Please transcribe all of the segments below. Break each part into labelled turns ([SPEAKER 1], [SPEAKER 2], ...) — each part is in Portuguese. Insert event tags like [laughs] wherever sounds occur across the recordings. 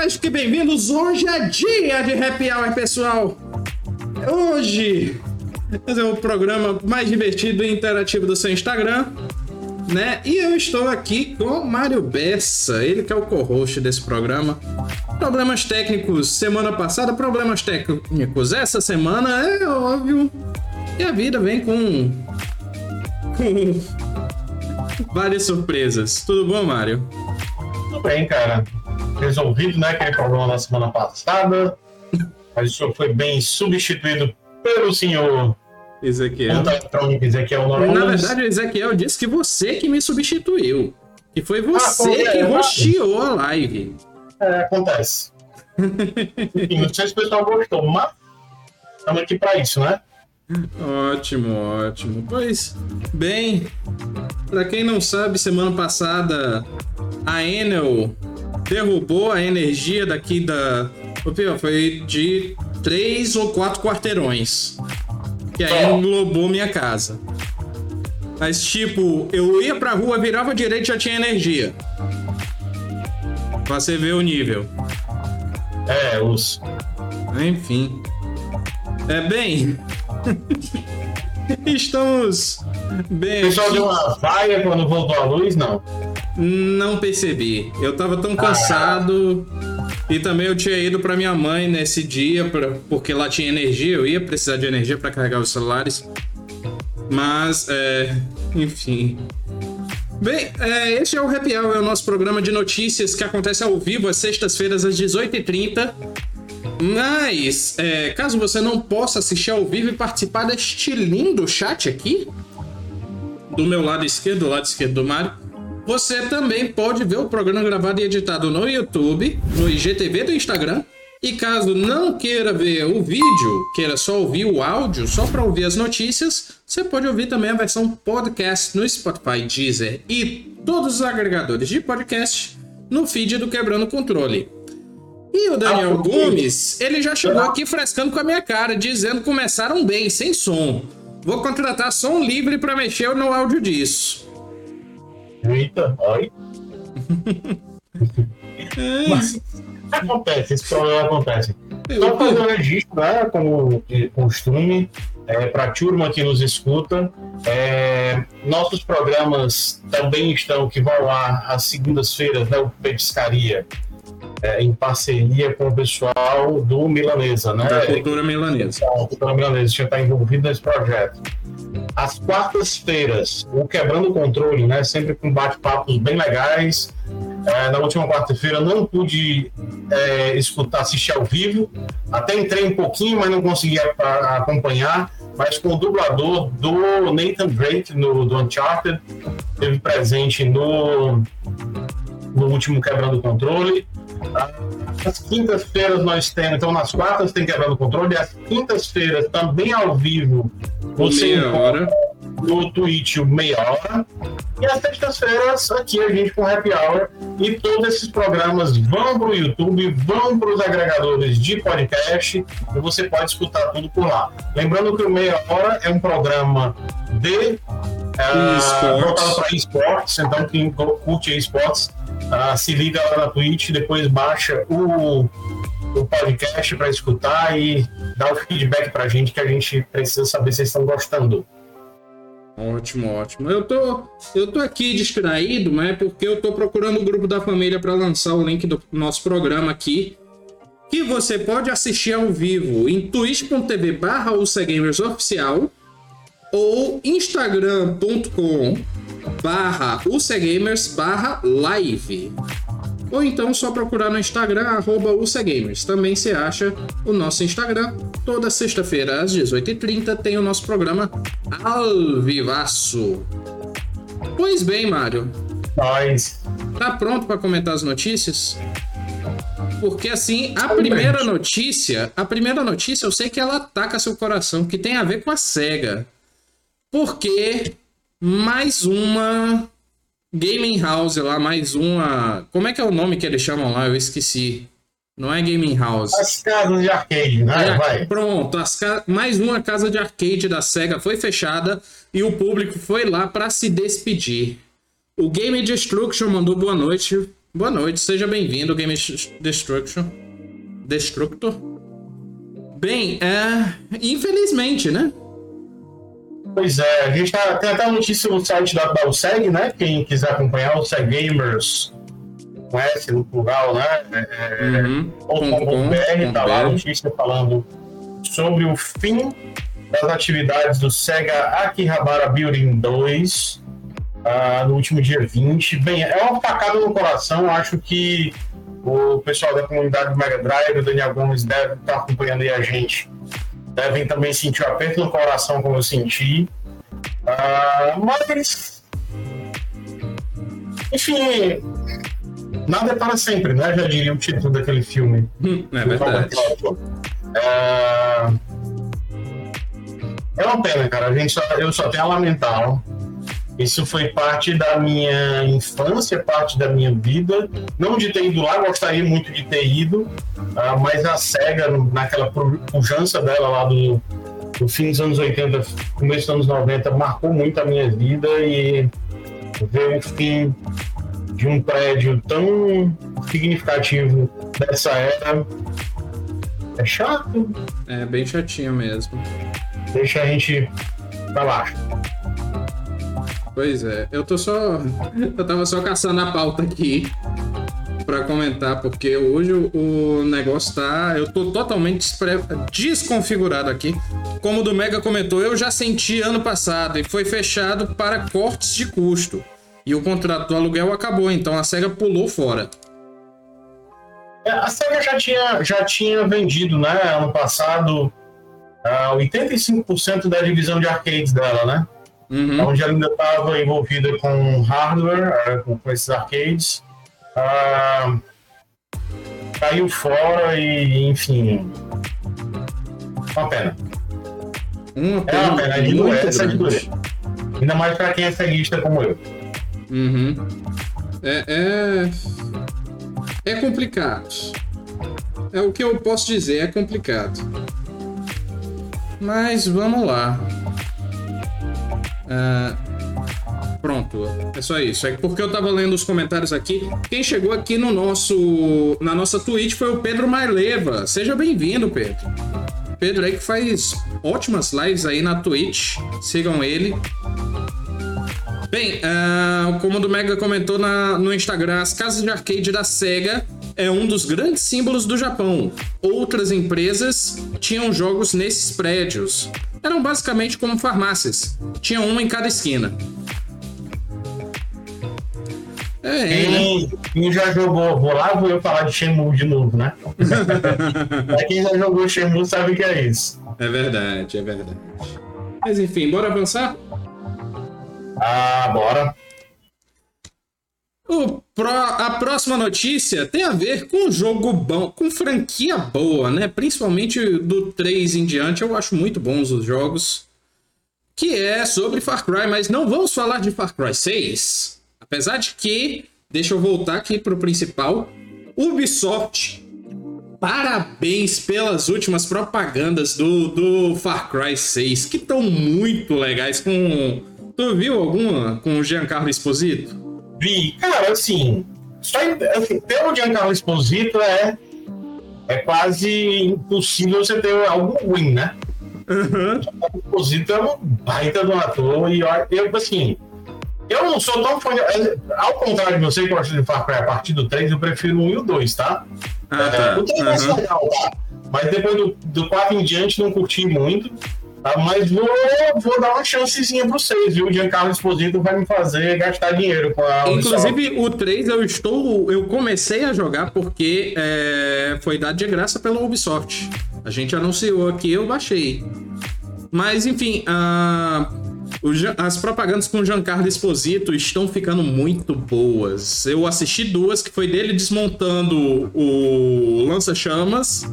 [SPEAKER 1] mais que bem-vindos. Hoje é dia de Happy Hour, pessoal. Hoje é o programa mais divertido e interativo do seu Instagram, né? E eu estou aqui com Mário Bessa, ele que é o co-host desse programa. Problemas técnicos semana passada, problemas técnicos essa semana, é óbvio. E a vida vem com. com várias surpresas. Tudo bom, Mário?
[SPEAKER 2] Tudo bem, cara. Resolvido, né? Aquele problema na semana passada. Mas o senhor foi bem substituído pelo senhor
[SPEAKER 1] Ezequiel.
[SPEAKER 2] Conta eletrônica Ezequiel
[SPEAKER 1] Na
[SPEAKER 2] Noronhas.
[SPEAKER 1] verdade, o Ezequiel disse que você que me substituiu. Que foi você
[SPEAKER 2] foi,
[SPEAKER 1] que
[SPEAKER 2] é,
[SPEAKER 1] rosteou a live.
[SPEAKER 2] É, acontece. Enfim, não sei se o pessoal gostou, mas estamos aqui para isso, né?
[SPEAKER 1] Ótimo, ótimo. Pois, bem, pra quem não sabe, semana passada a Enel derrubou a energia daqui da. Foi de três ou quatro quarteirões. Que aí englobou minha casa. Mas, tipo, eu ia pra rua, virava direito e já tinha energia. Pra você ver o nível.
[SPEAKER 2] É, os.
[SPEAKER 1] Enfim. É bem. [laughs] Estamos
[SPEAKER 2] O
[SPEAKER 1] bem.
[SPEAKER 2] pessoal deu uma vaia quando voltou a luz, não.
[SPEAKER 1] Não percebi. Eu tava tão cansado. E também eu tinha ido pra minha mãe nesse dia, pra, porque lá tinha energia. Eu ia precisar de energia pra carregar os celulares. Mas, é. Enfim. Bem, é, esse é o Happy Hour, é o nosso programa de notícias que acontece ao vivo às sextas-feiras às 18h30. Mas, é, caso você não possa assistir ao vivo e participar deste lindo chat aqui, do meu lado esquerdo, do lado esquerdo do Mário, você também pode ver o programa gravado e editado no YouTube, no IGTV do Instagram. E caso não queira ver o vídeo, queira só ouvir o áudio, só para ouvir as notícias, você pode ouvir também a versão podcast no Spotify, Deezer e todos os agregadores de podcast no feed do Quebrando Controle. E o Daniel
[SPEAKER 2] Ah?
[SPEAKER 1] Gomes, ele já chegou aqui frescando com a minha cara, dizendo que começaram bem, sem som. Vou contratar som livre para mexer no áudio disso.
[SPEAKER 2] Eita, olha. [laughs] Mas acontece, esse problema acontece. Só fazer um registro, né, como de costume, é, para a turma que nos escuta. É, nossos programas também estão, que vão lá às segundas-feiras, né, o Petiscaria, é, em parceria com o pessoal do Milanesa, né?
[SPEAKER 1] Da cultura milanesa.
[SPEAKER 2] a cultura milanesa já está envolvido nesse projeto. Às quartas-feiras, o Quebrando o Controle, né? Sempre com bate-papos bem legais. É, na última quarta-feira não pude é, escutar, assistir ao vivo. Até entrei um pouquinho, mas não consegui a- a- acompanhar. Mas com o dublador do Nathan Drake, no, do Uncharted, teve presente no, no último Quebrando o Controle. Às quintas-feiras nós temos, então nas quartas tem Quebrando o Controle, e às quintas-feiras também ao vivo você
[SPEAKER 1] Meia hora.
[SPEAKER 2] no Twitch o meia hora. E às sextas-feiras aqui a gente com Happy Hour. E todos esses programas vão para o YouTube, vão para os agregadores de podcast e você pode escutar tudo por lá. Lembrando que o Meia Hora é um programa de
[SPEAKER 1] Esportes.
[SPEAKER 2] voltado para esportes, então quem curte esportes ah, se liga lá na Twitch, depois baixa o, o podcast para escutar e dá o feedback para a gente que a gente precisa saber se vocês estão gostando.
[SPEAKER 1] Ótimo, ótimo. Eu tô, eu tô aqui distraído, mas é porque eu tô procurando o grupo da família para lançar o link do nosso programa aqui. Que você pode assistir ao vivo em twitch.tv barra Oficial ou instagram.com barra UCGamers barra live. Ou então só procurar no Instagram, arroba UCGamers. Também se acha o nosso Instagram. Toda sexta-feira, às 18h30, tem o nosso programa ao vivaço. Pois bem, Mário.
[SPEAKER 2] Mas
[SPEAKER 1] Tá pronto para comentar as notícias? Porque assim, a primeira notícia, a primeira notícia eu sei que ela ataca seu coração, que tem a ver com a SEGA. Porque mais uma gaming house lá, mais uma, como é que é o nome que eles chamam lá? Eu esqueci. Não é gaming house.
[SPEAKER 2] as casas de arcade, né?
[SPEAKER 1] É,
[SPEAKER 2] Vai.
[SPEAKER 1] Pronto, as ca- mais uma casa de arcade da SEGA foi fechada e o público foi lá para se despedir. O Game Destruction mandou boa noite Boa noite, seja bem-vindo, Game Destruction. Destructor. Bem, é... infelizmente, né?
[SPEAKER 2] Pois é, a gente tá, tem até a notícia no site da, da USEG, né? Quem quiser acompanhar, o USEG Gamers, com S no plural, né? É, uhum. .com.br, tá lá a notícia falando sobre o fim das atividades do Sega Akihabara Building 2 uh, ah, no último dia 20. Bem, é uma facada no coração, acho que o pessoal da comunidade do Mega Drive, o Daniel Gomes, deve estar acompanhando aí a gente. Devem também sentir o aperto no coração, como eu senti. Uh, mas. Enfim, nada é para sempre, né? Já diria o título daquele filme.
[SPEAKER 1] Hum, é verdade.
[SPEAKER 2] É... é uma pena, cara. A gente só, eu só tenho a lamentar. Isso foi parte da minha infância, parte da minha vida. Não de ter ido lá, gostaria muito de ter ido, uh, mas a SEGA, naquela pujança dela lá do, do fim dos anos 80, começo dos anos 90, marcou muito a minha vida e ver o fim de um prédio tão significativo dessa era é chato.
[SPEAKER 1] É bem chatinho mesmo.
[SPEAKER 2] Deixa a gente pra baixo.
[SPEAKER 1] Pois é, eu tô só. Eu tava só caçando a pauta aqui para comentar, porque hoje o negócio tá. Eu tô totalmente desconfigurado aqui. Como o do Mega comentou, eu já senti ano passado e foi fechado para cortes de custo. E o contrato do aluguel acabou, então a SEGA pulou fora.
[SPEAKER 2] É, a SEGA já tinha, já tinha vendido, né, ano passado, uh, 85% da divisão de arcades dela, né? Uhum. Onde ela ainda estava envolvida com hardware, uh, com, com, esses arcades. Uh, caiu fora e, enfim. Uma pena.
[SPEAKER 1] Uma pena. É uma pena, de doer, essa de doer.
[SPEAKER 2] Ainda mais para quem é ceguista como eu.
[SPEAKER 1] Uhum. É, é. É complicado. É o que eu posso dizer, é complicado. Mas vamos lá. Uh, pronto, é só isso. É porque eu tava lendo os comentários aqui. Quem chegou aqui no nosso, na nossa Twitch foi o Pedro Maileva. Seja bem-vindo, Pedro. Pedro aí que faz ótimas lives aí na Twitch. Sigam ele. Bem, uh, como o do Mega comentou na, no Instagram, as casas de arcade da SEGA é um dos grandes símbolos do Japão. Outras empresas tinham jogos nesses prédios. Eram basicamente como farmácias. Tinha uma em cada esquina.
[SPEAKER 2] É, quem, né? quem já jogou, vou lá, vou eu falar de Shenmue de novo, né? [laughs] é quem já jogou Shenmue sabe que é isso.
[SPEAKER 1] É verdade, é verdade. Mas enfim, bora avançar?
[SPEAKER 2] Ah, bora.
[SPEAKER 1] Pro, a próxima notícia tem a ver com jogo bom, com franquia boa, né? Principalmente do 3 em diante, eu acho muito bons os jogos. Que é sobre Far Cry, mas não vamos falar de Far Cry 6. Apesar de que, deixa eu voltar aqui pro principal. Ubisoft, parabéns pelas últimas propagandas do, do Far Cry 6, que estão muito legais com Tu viu alguma com o Giancarlo Esposito?
[SPEAKER 2] Vi. Cara, assim, só, assim ter o Giancarlo Esposito é, é quase impossível você ter algo ruim, né? Uhum. O Esposito é um baita do ator e eu, eu, assim, eu não sou tão fã. De, é, ao contrário de você que gosta de Far Cry a partir do 3, eu prefiro o 1 e o 2, tá? Ah, é, tá. O 3 é uhum. legal, tá? Mas depois do, do 4 em diante não curti muito. Tá? Mas vou, vou dar uma chancezinha para vocês, viu? O Giancarlo Esposito vai me fazer gastar dinheiro com a
[SPEAKER 1] Inclusive, o 3 eu estou. Eu comecei a jogar porque é, foi dado de graça pela Ubisoft. A gente anunciou aqui, eu baixei. Mas enfim, uh, as propagandas com o Giancarlo Esposito estão ficando muito boas. Eu assisti duas, que foi dele desmontando o lança-chamas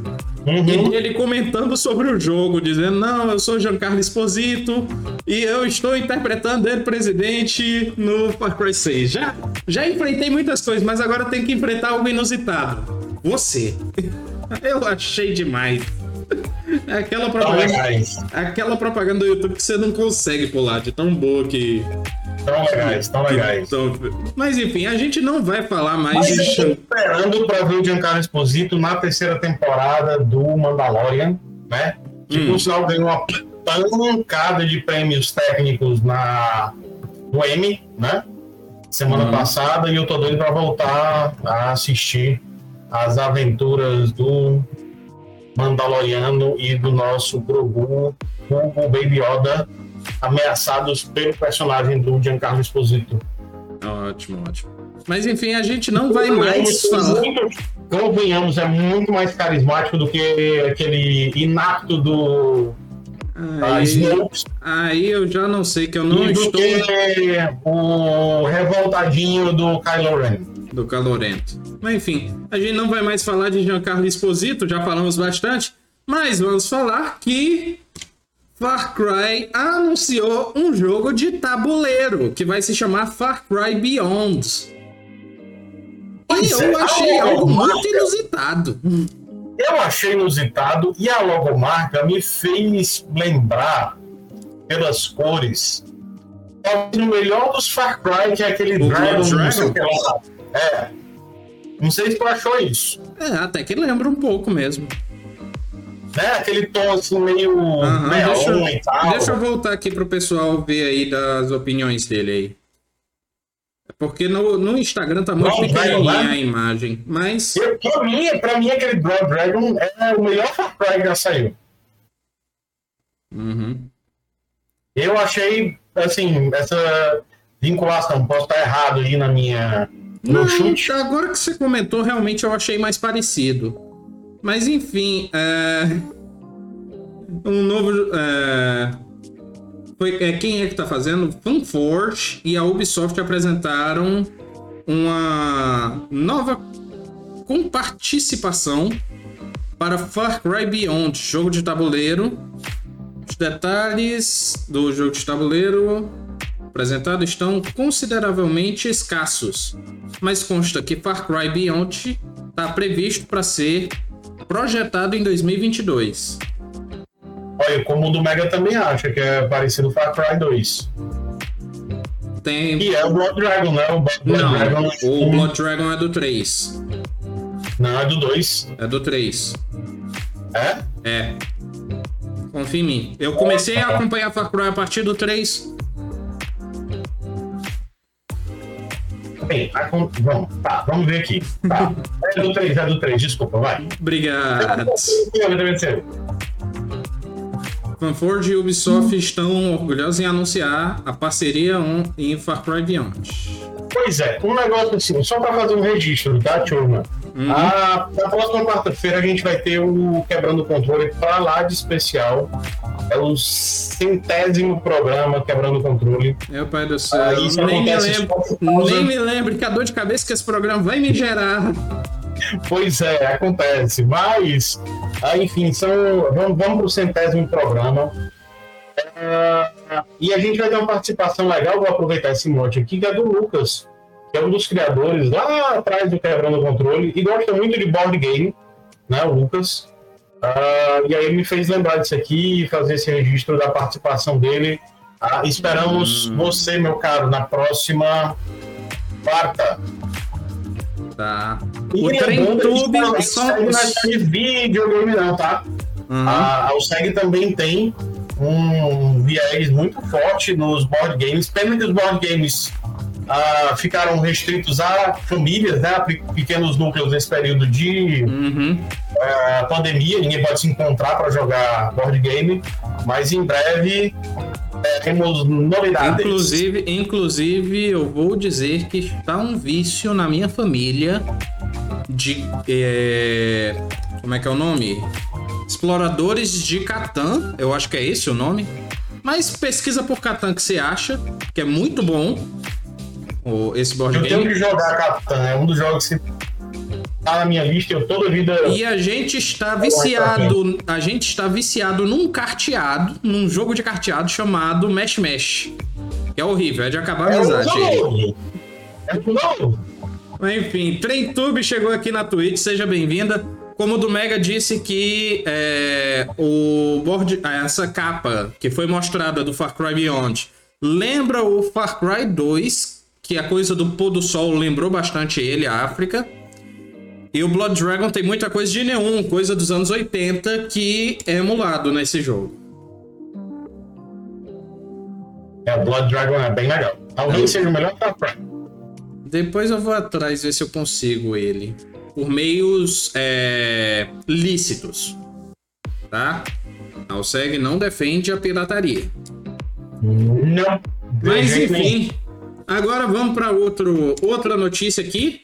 [SPEAKER 1] uhum. e ele comentando sobre o jogo, dizendo: Não, eu sou Giancarlo Esposito e eu estou interpretando ele presidente no Far Cry 6. Já, já enfrentei muitas coisas, mas agora tem que enfrentar algo inusitado. Você. [laughs] Eu achei demais. É aquela propaganda, aquela propaganda do YouTube que você não consegue pular, de tão boa que,
[SPEAKER 2] Tão legais, tão legais.
[SPEAKER 1] Mas enfim, a gente não vai falar mais
[SPEAKER 2] Mas
[SPEAKER 1] de.
[SPEAKER 2] esperando pra ver o Giancarlo Esposito na terceira temporada do Mandalorian, né? Que
[SPEAKER 1] Hum.
[SPEAKER 2] por sinal ganhou uma pancada de prêmios técnicos na no Emmy, né? Semana
[SPEAKER 1] Uhum.
[SPEAKER 2] passada, e eu tô doido pra voltar a assistir as aventuras do Mandaloriano e do nosso Grogu, Hugo Baby Yoda, ameaçados pelo personagem do Giancarlo Esposito.
[SPEAKER 1] Ótimo, ótimo. Mas enfim, a gente não vai mais falar.
[SPEAKER 2] Convenhamos, é muito mais carismático do que aquele inapto do
[SPEAKER 1] Aí, aí eu já não sei que eu não
[SPEAKER 2] e do
[SPEAKER 1] estou
[SPEAKER 2] que o revoltadinho do Kylo Ren.
[SPEAKER 1] Do calorento. Mas enfim, a gente não vai mais falar de Giancarlo Esposito, já falamos bastante, mas vamos falar que Far Cry anunciou um jogo de tabuleiro que vai se chamar Far Cry Beyond. E eu
[SPEAKER 2] é,
[SPEAKER 1] achei algo muito inusitado.
[SPEAKER 2] Eu achei inusitado e a logomarca me fez lembrar, pelas cores, talvez o melhor dos Far Cry, que é aquele
[SPEAKER 1] O
[SPEAKER 2] Dragon,
[SPEAKER 1] Dragon?
[SPEAKER 2] É. Não sei se tu achou isso.
[SPEAKER 1] É, até que lembra um pouco mesmo.
[SPEAKER 2] Né? Aquele tom assim meio
[SPEAKER 1] deixa, eu-
[SPEAKER 2] e tal.
[SPEAKER 1] deixa eu voltar aqui pro pessoal ver aí das opiniões dele aí. É Porque no, no Instagram tá muito
[SPEAKER 2] Dragon,
[SPEAKER 1] pequenininha
[SPEAKER 2] né?
[SPEAKER 1] a imagem. Mas
[SPEAKER 2] Eu, pra, mim, pra mim, aquele Blood Dragon é o melhor Far Cry que já saiu.
[SPEAKER 1] Uhum.
[SPEAKER 2] Eu achei, assim, essa vinculação, posso estar errado aí na minha.
[SPEAKER 1] Não,
[SPEAKER 2] chute.
[SPEAKER 1] agora que você comentou, realmente eu achei mais parecido. Mas enfim, é... um novo. É... Foi, é, quem é que tá fazendo? FunForge e a Ubisoft apresentaram uma nova com participação para Far Cry Beyond, jogo de tabuleiro. Os detalhes do jogo de tabuleiro apresentado estão consideravelmente escassos, mas consta que Far Cry Beyond está previsto para ser projetado em 2022.
[SPEAKER 2] Olha, como o do Mega também acha que é parecido com Far Cry 2.
[SPEAKER 1] Tem.
[SPEAKER 2] E é o Blood Dragon, né? O Blood
[SPEAKER 1] Não,
[SPEAKER 2] Dragon.
[SPEAKER 1] o Blood Dragon é do 3.
[SPEAKER 2] Não, é do 2.
[SPEAKER 1] É do 3.
[SPEAKER 2] É?
[SPEAKER 1] É. Confia em mim. Eu comecei a acompanhar Far Cry a partir do 3.
[SPEAKER 2] Bem, a con- vamos, tá, vamos ver aqui. Tá. É do 3, é do 3, desculpa, vai.
[SPEAKER 1] Obrigado. FanForge e Ubisoft estão orgulhosos em anunciar a parceria on- em Far Cry Beyond.
[SPEAKER 2] Pois é, um negócio assim, só para fazer um registro, tá, turma?
[SPEAKER 1] Uhum.
[SPEAKER 2] Ah, na próxima quarta-feira a gente vai ter o Quebrando o Controle para lá de especial. É o centésimo programa Quebrando o Controle.
[SPEAKER 1] Meu pai do céu,
[SPEAKER 2] Ah, isso
[SPEAKER 1] nem, me lembro,
[SPEAKER 2] causa-
[SPEAKER 1] nem me lembro que a dor de cabeça que esse programa vai me gerar.
[SPEAKER 2] Pois é, acontece. Mas, ah, enfim, são, vamos, vamos para o centésimo programa. Ah, e a gente vai ter uma participação legal. Vou aproveitar esse monte aqui, que é do Lucas, que é um dos criadores lá atrás do Quebrando o Controle e gosta muito de board game, né, o Lucas. Ah, e aí me fez lembrar disso aqui e fazer esse registro da participação dele. Ah, esperamos você, meu caro, na próxima quarta.
[SPEAKER 1] Tá.
[SPEAKER 2] E
[SPEAKER 1] O
[SPEAKER 2] não
[SPEAKER 1] só.
[SPEAKER 2] segue na de videogame não, tá?
[SPEAKER 1] Uhum.
[SPEAKER 2] A, a USEG também tem um viés muito forte nos board games. Pena que os board games ah, ficaram restritos a famílias, né, a pe- pequenos núcleos nesse período de
[SPEAKER 1] Uhum.
[SPEAKER 2] ah, pandemia. Ninguém pode se encontrar para jogar board game, mas em breve teremos novidades.
[SPEAKER 1] Inclusive, inclusive, eu vou dizer que está um vício na minha família de. é, como é que é o nome? Exploradores de Catan. Eu acho que é esse o nome. Mas pesquisa por Catan que você acha, que é muito bom. O- esse board
[SPEAKER 2] Eu tenho
[SPEAKER 1] game.
[SPEAKER 2] que jogar Catan, é um dos jogos que tá na minha lista. Eu toda vida.
[SPEAKER 1] E a gente está viciado. A gente está viciado num carteado, num jogo de carteado chamado Mesh Mesh. Que é horrível, é de acabar a
[SPEAKER 2] É um
[SPEAKER 1] amizade.
[SPEAKER 2] É um novo.
[SPEAKER 1] Mas, Enfim, TremTube chegou aqui na Twitch, seja bem-vinda. Como o do Mega disse que é, o board, essa capa que foi mostrada do Far Cry Beyond Lembra o Far Cry 2, que a coisa do pôr do sol lembrou bastante ele, a África. E o Blood Dragon tem muita coisa de nenhum, coisa dos anos 80 que é emulado nesse jogo.
[SPEAKER 2] É, o Blood Dragon é bem legal. Talvez seja o melhor Cry.
[SPEAKER 1] Depois eu vou atrás ver se eu consigo ele. Por meios é, lícitos. Tá? Alseg não defende a pirataria.
[SPEAKER 2] Não.
[SPEAKER 1] Mas enfim, agora vamos para outra notícia aqui.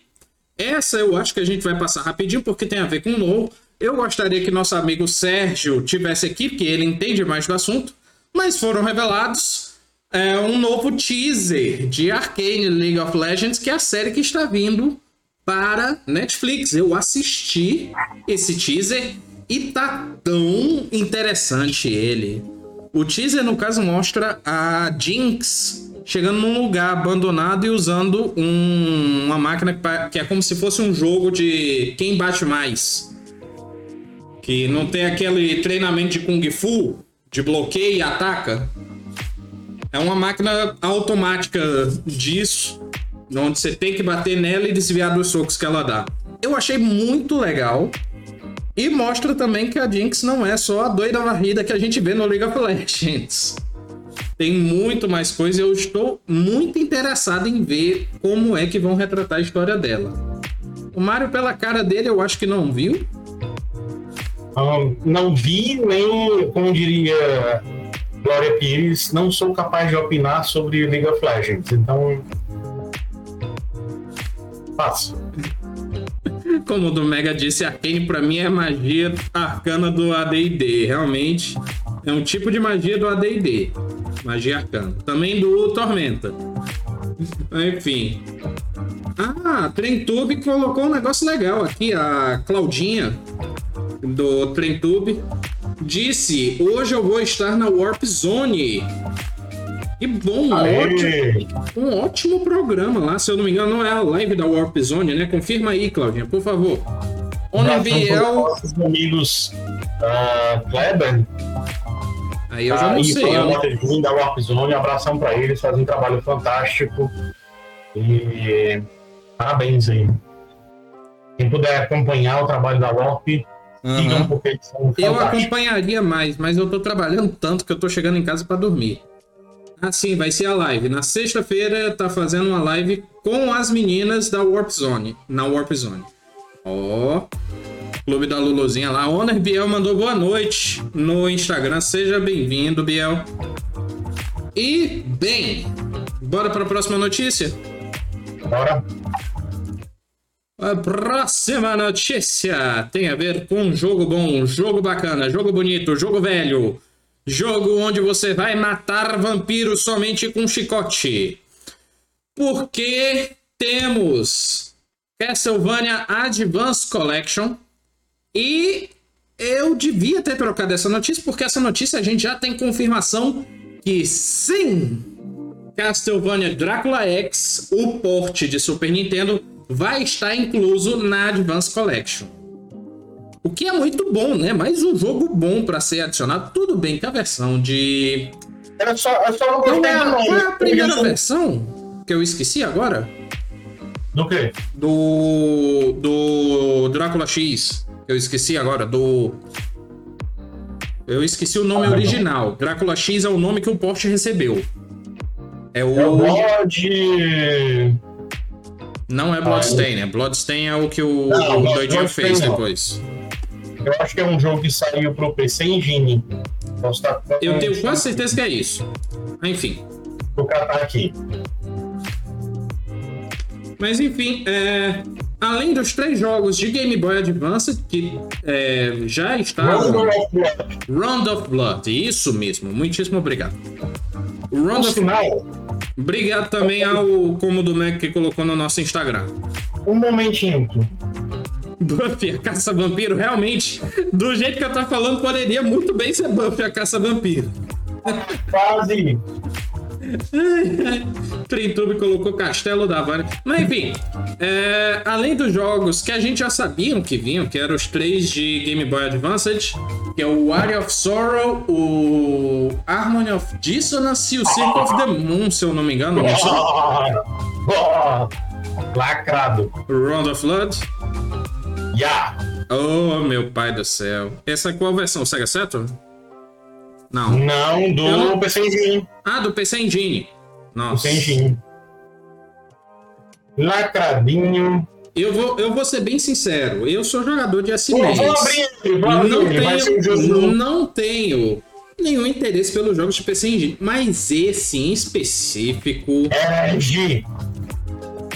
[SPEAKER 1] Essa eu acho que a gente vai passar rapidinho porque tem a ver com o novo. Eu gostaria que nosso amigo Sérgio tivesse aqui, porque ele entende mais do assunto. Mas foram revelados é, um novo teaser de Arcane League of Legends, que é a série que está vindo para Netflix. Eu assisti esse teaser e tá tão interessante ele. O teaser, no caso, mostra a Jinx chegando num lugar abandonado e usando um, uma máquina que é como se fosse um jogo de quem bate mais. Que não tem aquele treinamento de Kung Fu, de bloqueio e ataca. É uma máquina automática disso, onde você tem que bater nela e desviar dos socos que ela dá. Eu achei muito legal. E mostra também que a Jinx não é só a doida varrida que a gente vê no League of Legends. Tem muito mais coisa eu estou muito interessado em ver como é que vão retratar a história dela. O Mario, pela cara dele, eu acho que não viu.
[SPEAKER 2] Um, não vi, nem, como diria Glória Pires, não sou capaz de opinar sobre League of Legends. Então. Passo. [laughs]
[SPEAKER 1] Como o do Mega disse, Arcane pra mim é magia arcana do ADD. Realmente é um tipo de magia do ADD. Magia arcana. Também do Tormenta. Enfim. Ah, Trentube colocou um negócio legal aqui. A Claudinha do Trentube disse: Hoje eu vou estar na Warp Zone. Que bom, um ótimo, um ótimo programa lá. Se eu não me engano, não é a live da Warp Zone, né? Confirma aí, Claudinha, por favor.
[SPEAKER 2] Onde Biel. Nossos amigos uh, Kleber.
[SPEAKER 1] Aí eu já não ah, sei.
[SPEAKER 2] Eu... da Warp Zone, um abração para eles, fazem um trabalho fantástico. E parabéns aí. Quem puder acompanhar o trabalho da Warp,
[SPEAKER 1] Uhum. Porque eles são eu acompanharia mais, mas eu tô trabalhando tanto que eu tô chegando em casa para dormir. Assim, vai ser a live. Na sexta-feira tá fazendo uma live com as meninas da Warp Zone, na Warp Zone. Ó, oh, Clube da Luluzinha lá. Honor Biel mandou boa noite no Instagram. Seja bem-vindo, Biel. E, bem, bora para a próxima notícia?
[SPEAKER 2] Bora.
[SPEAKER 1] A próxima notícia tem a ver com um jogo bom, jogo bacana, jogo bonito, jogo velho. Jogo onde você vai matar vampiros somente com chicote. Porque temos Castlevania Advance Collection e eu devia ter trocado essa notícia porque essa notícia a gente já tem confirmação que sim, Castlevania Drácula X, o porte de Super Nintendo, vai estar incluso na Advance Collection. O que é muito bom, né? Mais um jogo bom para ser adicionado. Tudo bem que a versão de.
[SPEAKER 2] Era só, eu só não gostei
[SPEAKER 1] qual é, a, qual é a primeira versão que eu esqueci agora?
[SPEAKER 2] Do quê?
[SPEAKER 1] Do. Do Drácula X. Eu esqueci agora. Do. Eu esqueci o nome ah, original. Não. Drácula X é o nome que o Porsche recebeu. É o. É o
[SPEAKER 2] Blood.
[SPEAKER 1] Não é Bloodstain, ah, é Bloodstain é o que o, não, o doidinho fez não. depois.
[SPEAKER 2] Eu acho que é um jogo que saiu pro PC Engine.
[SPEAKER 1] Tá eu tenho quase certeza que é isso. Enfim.
[SPEAKER 2] Vou catar aqui.
[SPEAKER 1] Mas enfim, é... além dos três jogos de Game Boy Advance, que é, já está.
[SPEAKER 2] Round of Blood.
[SPEAKER 1] Round of Blood, isso mesmo. Muitíssimo obrigado.
[SPEAKER 2] Round of Blood.
[SPEAKER 1] Obrigado também ao Como do Mac que colocou no nosso Instagram.
[SPEAKER 2] Um momentinho.
[SPEAKER 1] Buffy, a caça-vampiro, realmente, do jeito que eu tô falando, poderia muito bem ser Buffy, a caça-vampiro.
[SPEAKER 2] Quase.
[SPEAKER 1] Trintube colocou Castelo da Vânia. Mas enfim, é, além dos jogos que a gente já sabia que vinham, que eram os três de Game Boy Advance, que é o Area of Sorrow, o Harmony of Dissonance e o Circle of the Moon, se eu não me engano. Não [laughs]
[SPEAKER 2] Lacrado.
[SPEAKER 1] Round of Blood.
[SPEAKER 2] Yeah.
[SPEAKER 1] Oh, meu pai do céu. Essa é qual versão? Sega Saturn? Não.
[SPEAKER 2] Não, do não... PC Engine.
[SPEAKER 1] Ah, do PC Engine. Nossa.
[SPEAKER 2] PC Engine. Lacradinho.
[SPEAKER 1] Eu vou, eu vou ser bem sincero, eu sou jogador de SNES.
[SPEAKER 2] Vou abrir, vou abrir,
[SPEAKER 1] não, tenho, não tenho nenhum interesse pelos jogos de PC Engine, mas esse em específico.
[SPEAKER 2] É, G.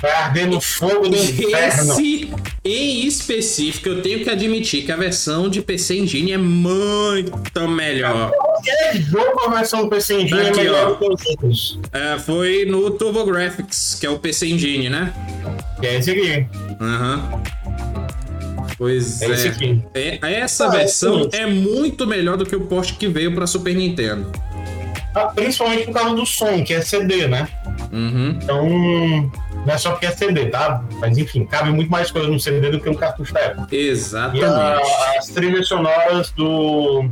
[SPEAKER 2] Vai arder no fogo do inferno.
[SPEAKER 1] Esse, em específico, eu tenho que admitir que a versão de PC Engine é muito melhor.
[SPEAKER 2] Qualquer jogo a versão do PC Engine é Aqui, é melhor ó. que os outros.
[SPEAKER 1] É, foi no TurboGrafx, que é o PC Engine, né?
[SPEAKER 2] Que é esse aqui.
[SPEAKER 1] Aham. Uhum. Pois
[SPEAKER 2] é. Esse aqui.
[SPEAKER 1] É, versão ah, é, versão é muito melhor do que o post que veio para Super Nintendo.
[SPEAKER 2] Ah, principalmente por causa do som, que é CD, né?
[SPEAKER 1] Uhum.
[SPEAKER 2] Então, não é só porque é CD, tá? Mas enfim, cabe muito mais coisa no CD do que no cartucho da época.
[SPEAKER 1] Exatamente.
[SPEAKER 2] A, as trilhas sonoras do,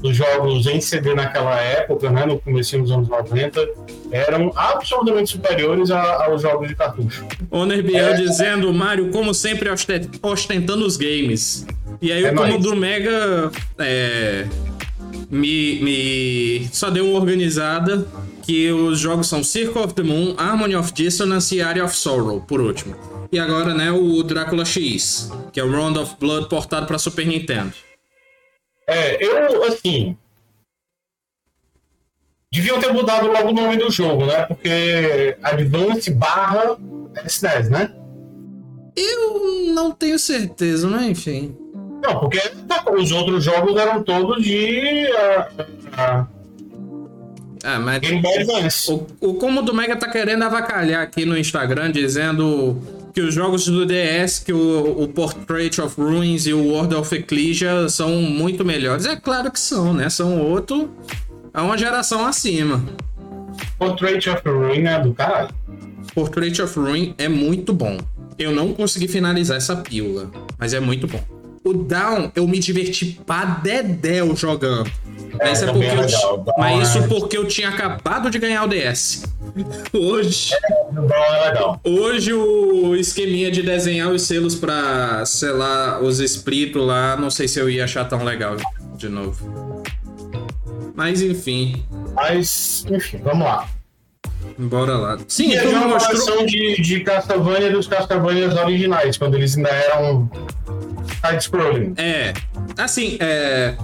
[SPEAKER 2] dos jogos em CD naquela época, né, no começo dos anos 90, eram absolutamente superiores a, aos jogos de cartucho.
[SPEAKER 1] Oner Biel é, dizendo, Mario, como sempre, ostentando os games. E aí é o Como do Mega é, me, me só deu uma organizada que os jogos são Circle of the Moon, Harmony of Dissonance e Area of Sorrow, por último. E agora, né, o Drácula X, que é o Round of Blood portado para Super Nintendo.
[SPEAKER 2] É, eu, assim. Deviam ter mudado logo o nome do jogo, né? Porque Advance barra SNES, né?
[SPEAKER 1] Eu não tenho certeza, né? Enfim.
[SPEAKER 2] Não, porque os outros jogos eram todos de. Uh, uh,
[SPEAKER 1] ah, mas o, o Como do Mega tá querendo avacalhar aqui no Instagram, dizendo que os jogos do DS, que o, o Portrait of Ruins e o World of Ecclesia são muito melhores. É claro que são, né? São outro. É uma geração acima.
[SPEAKER 2] Portrait of Ruin é do caralho.
[SPEAKER 1] Portrait of Ruin é muito bom. Eu não consegui finalizar essa pílula, mas é muito bom. O Down, eu me diverti pra dedéu jogando. É, mas, é porque é eu, mas isso porque eu tinha acabado de ganhar o DS. [laughs] Hoje.
[SPEAKER 2] É,
[SPEAKER 1] hoje o esqueminha de desenhar os selos pra selar os espíritos lá, não sei se eu ia achar tão legal de novo. Mas enfim.
[SPEAKER 2] Mas, enfim, vamos lá.
[SPEAKER 1] Bora lá.
[SPEAKER 2] Sim, e tu uma mostrou... de, de Castlevania dos Castlevanias originais, quando eles ainda eram side-scrolling.
[SPEAKER 1] É. Assim, é.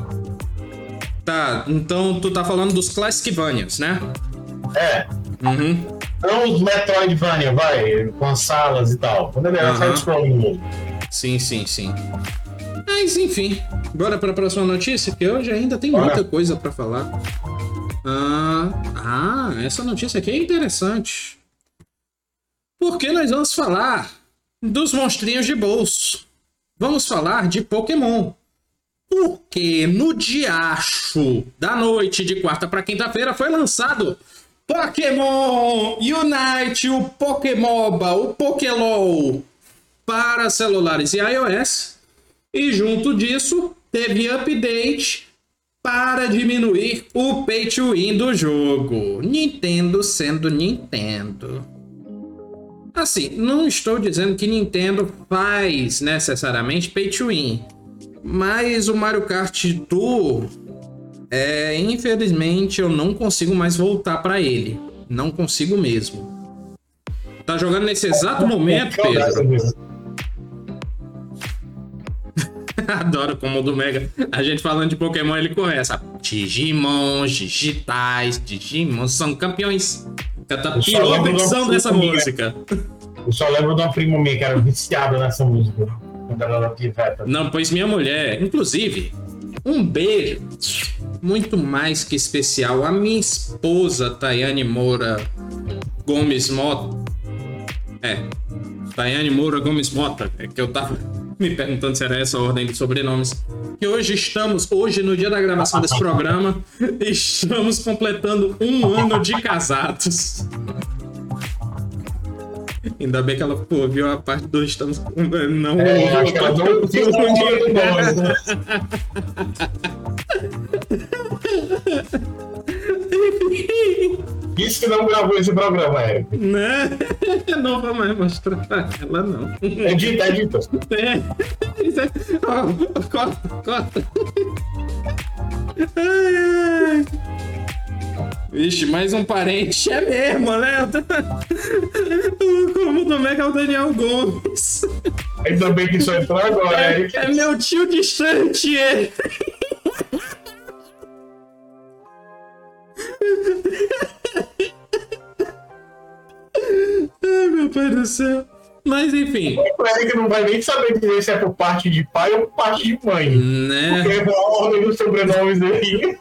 [SPEAKER 1] Tá, então tu tá falando dos Classicvanias, né?
[SPEAKER 2] É.
[SPEAKER 1] Uhum.
[SPEAKER 2] Não os Metroidvania, vai, com as salas e tal. Quando ele era uhum. side-scrolling
[SPEAKER 1] Sim, sim, sim. Mas enfim, bora para a próxima notícia, que hoje ainda tem muita coisa para falar. Ah, ah, essa notícia aqui é interessante. Porque nós vamos falar dos monstrinhos de bolso. Vamos falar de Pokémon. Porque no diacho da noite de quarta para quinta-feira foi lançado Pokémon Unite, o Pokémoba, o Pokélol para celulares e iOS. E junto disso, teve update para diminuir o pay to win do jogo. Nintendo sendo Nintendo. Assim, não estou dizendo que Nintendo faz necessariamente pay to win. Mas o Mario Kart Tour é, infelizmente eu não consigo mais voltar para ele. Não consigo mesmo. Tá jogando nesse exato momento, Pedro? Adoro como o do Mega. A gente falando de Pokémon, ele começa. Digimons, digitais, Digimons são campeões. Canta a pior versão dessa música.
[SPEAKER 2] Eu só lembro de uma prima minha que era viciada nessa música. Quando ela era piveta.
[SPEAKER 1] Não, pois minha mulher, inclusive, um beijo muito mais que especial. A minha esposa, Tayane Moura Gomes Mota. É, Tayane Moura Gomes Mota, é que eu tava me perguntando se era essa a ordem de sobrenomes. Que hoje estamos, hoje no dia da gravação desse programa, estamos completando um ano de casados. Ainda bem que ela pô, viu a parte do estamos. Não,
[SPEAKER 2] É, acho que ela não viu a do nós, né? Isso que não gravou esse programa, Eric.
[SPEAKER 1] Né? [laughs] Não vou mais mostrar pra ela, não.
[SPEAKER 2] Edita, edita.
[SPEAKER 1] É. Isso é... Ó, corta, corta. Ai, ai. Vixe, mais um parente. É mesmo, né? Como também que é o Daniel Gomes.
[SPEAKER 2] Ainda bem que isso entrou agora, Eric.
[SPEAKER 1] É meu tio distante, ele. Pai do céu. Mas enfim,
[SPEAKER 2] O Eric não vai nem saber dizer se é por parte de pai ou por parte de mãe.
[SPEAKER 1] né?
[SPEAKER 2] Porque é a ordem dos sobrenomes aí.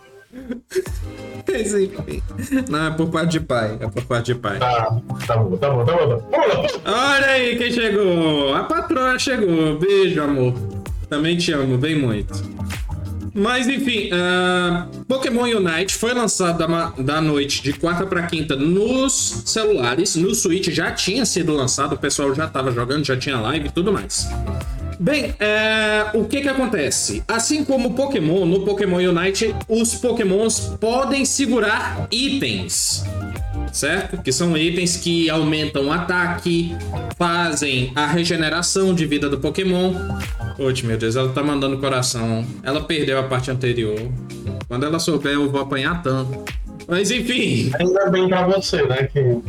[SPEAKER 1] Mas enfim. Não, é por parte de pai. É por parte de pai.
[SPEAKER 2] Tá, tá bom, tá bom, tá bom. Pula,
[SPEAKER 1] Olha aí quem chegou! A patroa chegou. Beijo, amor. Também te amo, bem muito. Mas enfim, ah, Pokémon Unite foi lançado da, da noite de quarta para quinta nos celulares. No Switch já tinha sido lançado, o pessoal já estava jogando, já tinha live e tudo mais. Bem, é, o que que acontece? Assim como Pokémon, no Pokémon Unite, os Pokémons podem segurar itens certo? Que são itens que aumentam o ataque, fazem a regeneração de vida do Pokémon. Oxe, meu Deus, ela tá mandando coração. Ela perdeu a parte anterior. Quando ela souber, eu vou apanhar tanto. Mas enfim.
[SPEAKER 2] Ainda bem pra você, né? Que...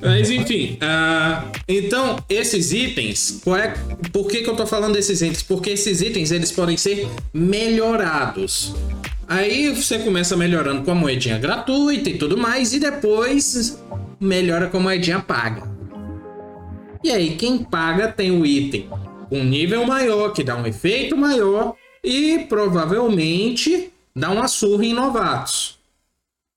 [SPEAKER 1] Mas enfim, ah, então esses itens, qual é, por que, que eu tô falando desses itens? Porque esses itens eles podem ser melhorados. Aí você começa melhorando com a moedinha gratuita e tudo mais, e depois melhora com a moedinha paga. E aí quem paga tem o item com nível maior, que dá um efeito maior, e provavelmente dá uma surra em novatos.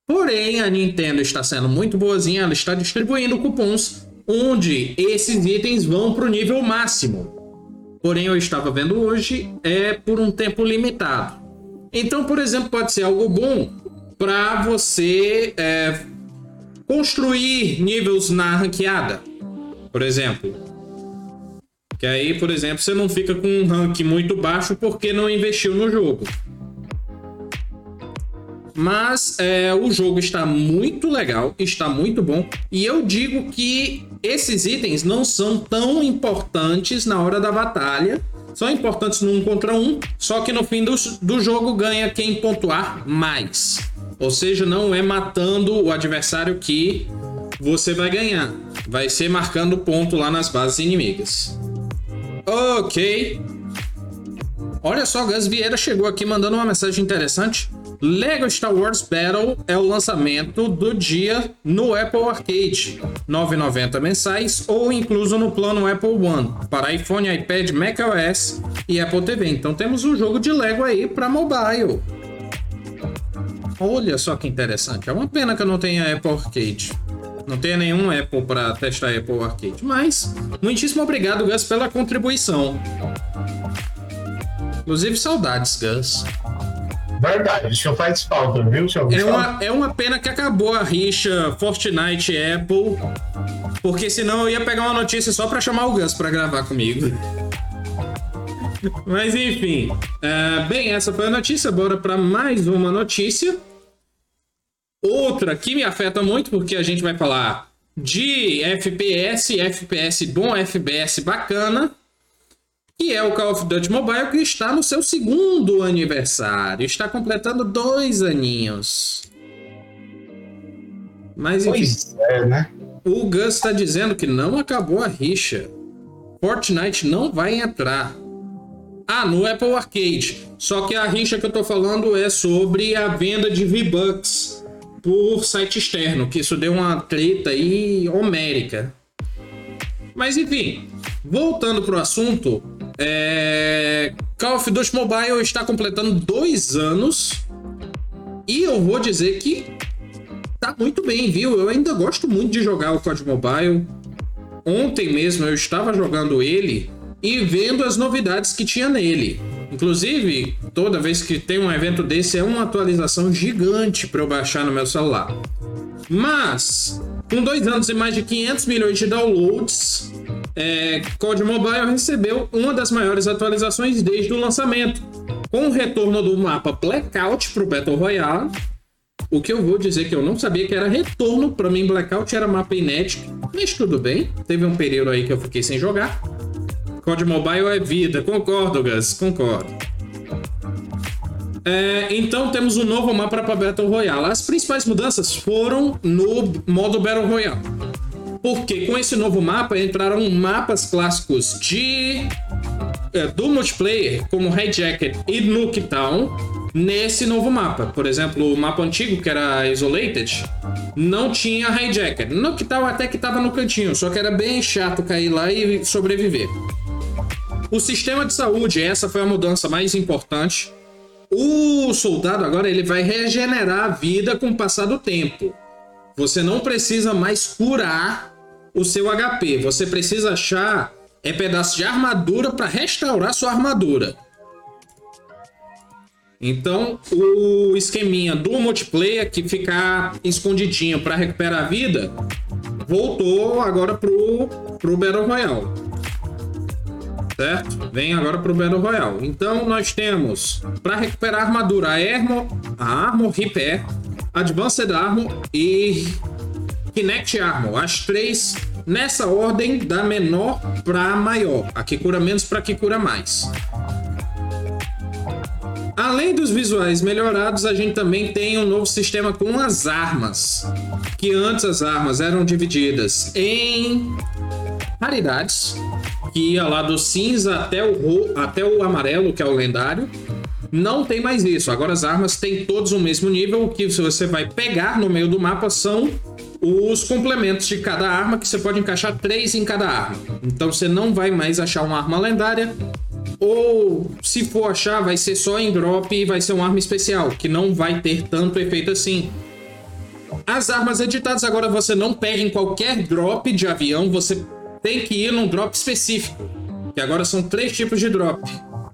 [SPEAKER 1] Porém, a Nintendo está sendo muito boazinha, ela está distribuindo cupons onde esses itens vão para o nível máximo. Porém, eu estava vendo hoje, é por um tempo limitado. Então, por exemplo, pode ser algo bom para você é, construir níveis na ranqueada. Por exemplo. Que aí, por exemplo, você não fica com um rank muito baixo porque não investiu no jogo. Mas é, o jogo está muito legal, está muito bom. E eu digo que esses itens não são tão importantes na hora da batalha. São importantes no um contra um, só que no fim do, do jogo ganha quem pontuar mais. Ou seja, não é matando o adversário que você vai ganhar. Vai ser marcando ponto lá nas bases inimigas. Ok. Olha só, Gus Vieira chegou aqui mandando uma mensagem interessante. Lego Star Wars Battle é o lançamento do dia no Apple Arcade, 9,90 mensais ou incluso no plano Apple One para iPhone, iPad, macOS e Apple TV. Então temos um jogo de Lego aí para mobile. Olha só que interessante. É uma pena que eu não tenha Apple Arcade. Não tenha nenhum Apple para testar Apple Arcade. Mas, muitíssimo obrigado, Gus, pela contribuição. Inclusive, saudades, Gus.
[SPEAKER 2] Verdade, isso faz falta, viu, seu
[SPEAKER 1] É uma, é uma pena que acabou a rixa Fortnite Apple. Porque senão eu ia pegar uma notícia só pra chamar o Gus pra gravar comigo. Mas enfim. é, bem, essa foi a notícia. Bora pra mais uma notícia. Outra que me afeta muito, porque a gente vai falar de FPS, FPS bom, FPS bacana. Que é o Call of Duty Mobile, que está no seu segundo aniversário. Está completando dois aninhos. Mas enfim,
[SPEAKER 2] Pois é, né?
[SPEAKER 1] o Gus está dizendo que não acabou a rixa. Fortnite não vai entrar. Ah, no Apple Arcade. Só que a rixa que eu tô falando é sobre a venda de V-Bucks por site externo, que isso deu uma treta aí homérica. Mas enfim, voltando pro assunto, é... Call of Duty Mobile está completando dois anos e eu vou dizer que tá muito bem, viu? Eu ainda gosto muito de jogar o COD Mobile. Ontem mesmo eu estava jogando ele e vendo as novidades que tinha nele. Inclusive, toda vez que tem um evento desse é uma atualização gigante para eu baixar no meu celular. Mas Com dois anos e mais de 500 milhões de downloads, é, COD Mobile recebeu uma das maiores atualizações desde o lançamento, com o retorno do mapa Blackout para o Battle Royale. O que eu vou dizer que eu não sabia que era retorno, para mim Blackout era mapa inédito, mas tudo bem. Teve um período aí que eu fiquei sem jogar. COD Mobile é vida, concordo, Gus, concordo. É, então temos um novo mapa para Battle Royale. As principais mudanças foram no modo Battle Royale. Porque com esse novo mapa entraram mapas clássicos de é, do multiplayer, como Hijacker e Nuketown, nesse novo mapa. Por exemplo, o mapa antigo, que era Isolated, não tinha Hijacker. Nuketown até que tava no cantinho, só que era bem chato cair lá e sobreviver. O sistema de saúde, essa foi a mudança mais importante. O soldado agora ele vai regenerar a vida com o passar do tempo. Você não precisa mais curar o seu HP. Você precisa achar é pedaço de armadura para restaurar sua armadura. Então, o esqueminha do multiplayer que ficar escondidinho para recuperar a vida voltou agora pro pro Battle Royale certo? Vem agora para o Battle Royale. Então nós temos para recuperar a armadura a Armor, a Armor Repair, Advanced Armor e Kinect Armor. As três nessa ordem da menor para maior. A que cura menos para que cura mais. Além dos visuais melhorados, a gente também tem um novo sistema com as armas. Que antes as armas eram divididas em raridades, que ia lá do cinza até o, até o amarelo, que é o lendário. Não tem mais isso. Agora as armas têm todos o mesmo nível. O que você vai pegar no meio do mapa são os complementos de cada arma, que você pode encaixar três em cada arma. Então você não vai mais achar uma arma lendária. Ou se for achar, vai ser só em drop e vai ser uma arma especial, que não vai ter tanto efeito assim. As armas editadas agora você não pega em qualquer drop de avião, você tem que ir num drop específico. Que agora são três tipos de drop: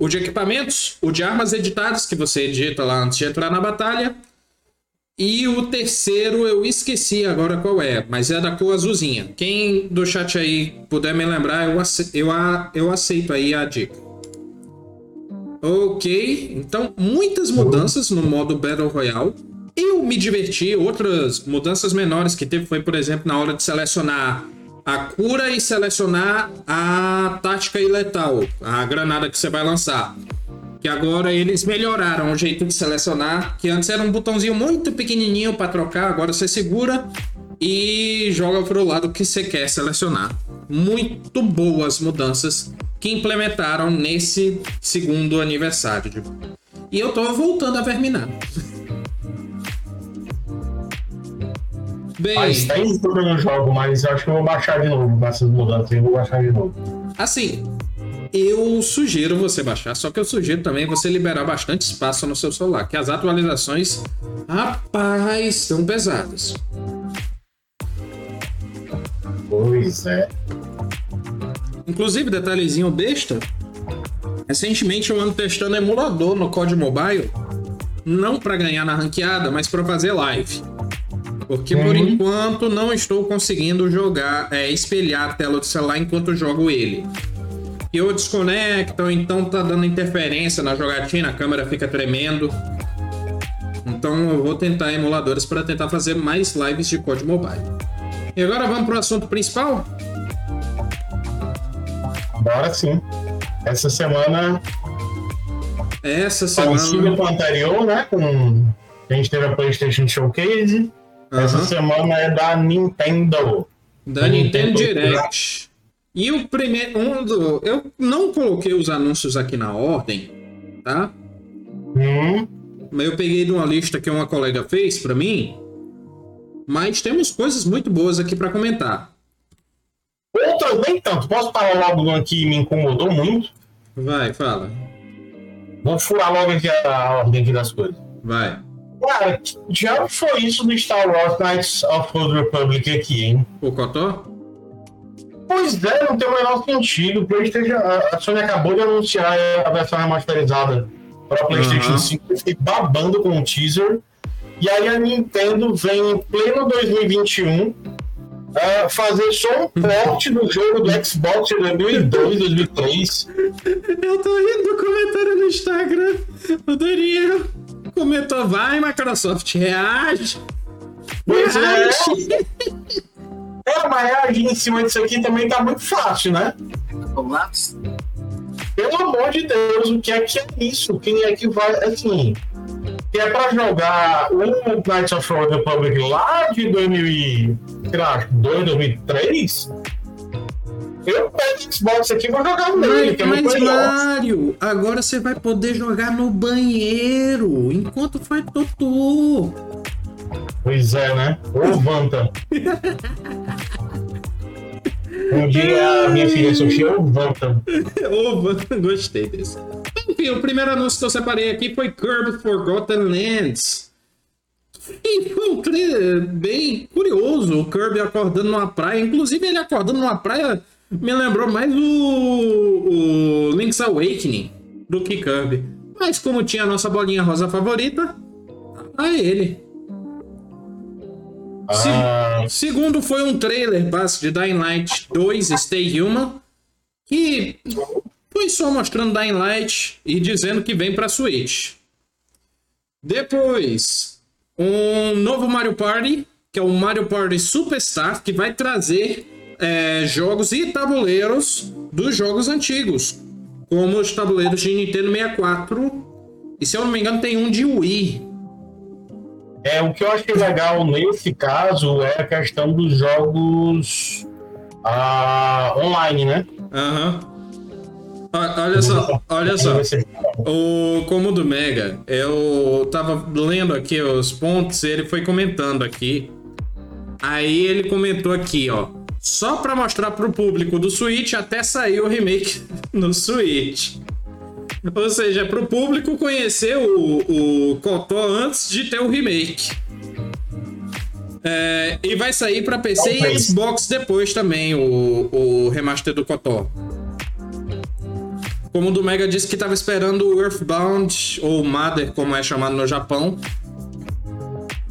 [SPEAKER 1] o de equipamentos, o de armas editadas, que você edita lá antes de entrar na batalha. E o terceiro eu esqueci agora qual é, mas é da cor azulzinha. Quem do chat aí puder me lembrar, eu, ace eu, eu aceito aí a dica. Ok, então muitas mudanças no modo Battle Royale. Eu me diverti. Outras mudanças menores que teve foi, por exemplo, na hora de selecionar a cura e selecionar a tática letal, a granada que você vai lançar. Que agora eles melhoraram o jeito de selecionar, que antes era um botãozinho muito pequenininho para trocar, agora você segura e joga para o lado que você quer selecionar. Muito boas mudanças que implementaram nesse segundo aniversário. E eu tô voltando a verminar. [laughs]
[SPEAKER 2] Bem, Faz tempo que eu não jogo, mas eu acho que eu vou baixar de novo com essas mudanças. Eu vou baixar de novo.
[SPEAKER 1] Assim, eu sugiro você baixar, só que eu sugiro também você liberar bastante espaço no seu celular, que as atualizações, rapaz, são pesadas.
[SPEAKER 2] Pois é.
[SPEAKER 1] Inclusive, detalhezinho besta, recentemente eu ando testando emulador no COD Mobile, não para ganhar na ranqueada, mas para fazer live. Porque por enquanto não estou conseguindo jogar, é, espelhar a tela do celular enquanto jogo ele. Eu desconecto, então tá dando interferência na jogatina, a câmera fica tremendo. Então eu vou tentar emuladores para tentar fazer mais lives de COD Mobile. E agora vamos pro assunto principal?
[SPEAKER 2] Bora sim. Essa semana.
[SPEAKER 1] Essa semana.
[SPEAKER 2] Parecido com o anterior, né? Com... A gente teve a PlayStation Showcase. Essa semana é da Nintendo.
[SPEAKER 1] Da Nintendo, Nintendo Direct. E o primeiro. Um do, eu não coloquei os anúncios aqui na ordem, tá?
[SPEAKER 2] Hum.
[SPEAKER 1] Mas eu peguei de uma lista que uma colega fez para mim. Mas temos coisas muito boas aqui para comentar.
[SPEAKER 2] Outras nem tanto. Posso falar logo do que me incomodou muito?
[SPEAKER 1] Vai, fala.
[SPEAKER 2] Vou furar logo aqui a ordem aqui das coisas.
[SPEAKER 1] Vai.
[SPEAKER 2] Cara, já foi isso do Star Wars Knights of the Republic aqui, hein?
[SPEAKER 1] O Cotó?
[SPEAKER 2] Pois é, não tem o menor sentido. PlayStation, a Sony acabou de anunciar a versão remasterizada para PlayStation uhum. 5. Eu fiquei babando com o teaser. E aí a Nintendo vem em pleno 2021 uh, fazer só um [laughs] porte do jogo do Xbox de 2002, 2003.
[SPEAKER 1] Eu tô rindo do comentário no Instagram. O Daniel comentou, vai Microsoft, reage.
[SPEAKER 2] Pois é. É, mas reagir em cima disso aqui também tá muito fácil, né?
[SPEAKER 3] Vamos
[SPEAKER 2] Pelo amor de Deus, o que é que é isso? Quem é que vai, assim... Que é pra jogar o Knights of the Republic lá de 2002, 2003... Eu pego Xbox aqui e vou jogar nele.
[SPEAKER 1] Mas, mas Mário, agora você vai poder jogar no banheiro enquanto faz totô.
[SPEAKER 2] Pois é, né? Ô, Vanta. [laughs] Um dia a minha filha Sofia ou Vanta.
[SPEAKER 1] Ô, Vanta, gostei desse. Enfim, o primeiro anúncio que eu separei aqui foi Kirby Forgotten Lands. E foi um trailer bem curioso, o Kirby acordando numa praia. Inclusive, ele acordando numa praia me lembrou mais o, o Link's Awakening do que Kirby. Mas como tinha a nossa bolinha rosa favorita, a ele. Se,
[SPEAKER 2] Ah,
[SPEAKER 1] segundo foi um trailer base de Dying Light 2 Stay Human, que foi só mostrando Dying Light e dizendo que vem para Switch. Depois, um novo Mario Party, que é o Mario Party Superstar, que vai trazer é, jogos e tabuleiros dos jogos antigos, como os tabuleiros de Nintendo 64. E se eu não me engano, tem um de Wii.
[SPEAKER 2] é, o que eu achei legal nesse caso é a questão dos jogos ah, online, né?
[SPEAKER 1] Aham. Ó- Olha só, olha só. O como do Mega, eu tava lendo aqui os pontos e ele foi comentando aqui. Aí ele comentou aqui, ó. Só pra mostrar pro público do Switch até sair o remake no Switch. Ou seja, pro público conhecer o, o Kotó antes de ter o remake. É, e vai sair pra PC e
[SPEAKER 2] Talvez.
[SPEAKER 1] Xbox depois também, o, o remaster do Kotó. Como o do Mega disse que estava esperando o Earthbound, ou Mother, como é chamado no Japão.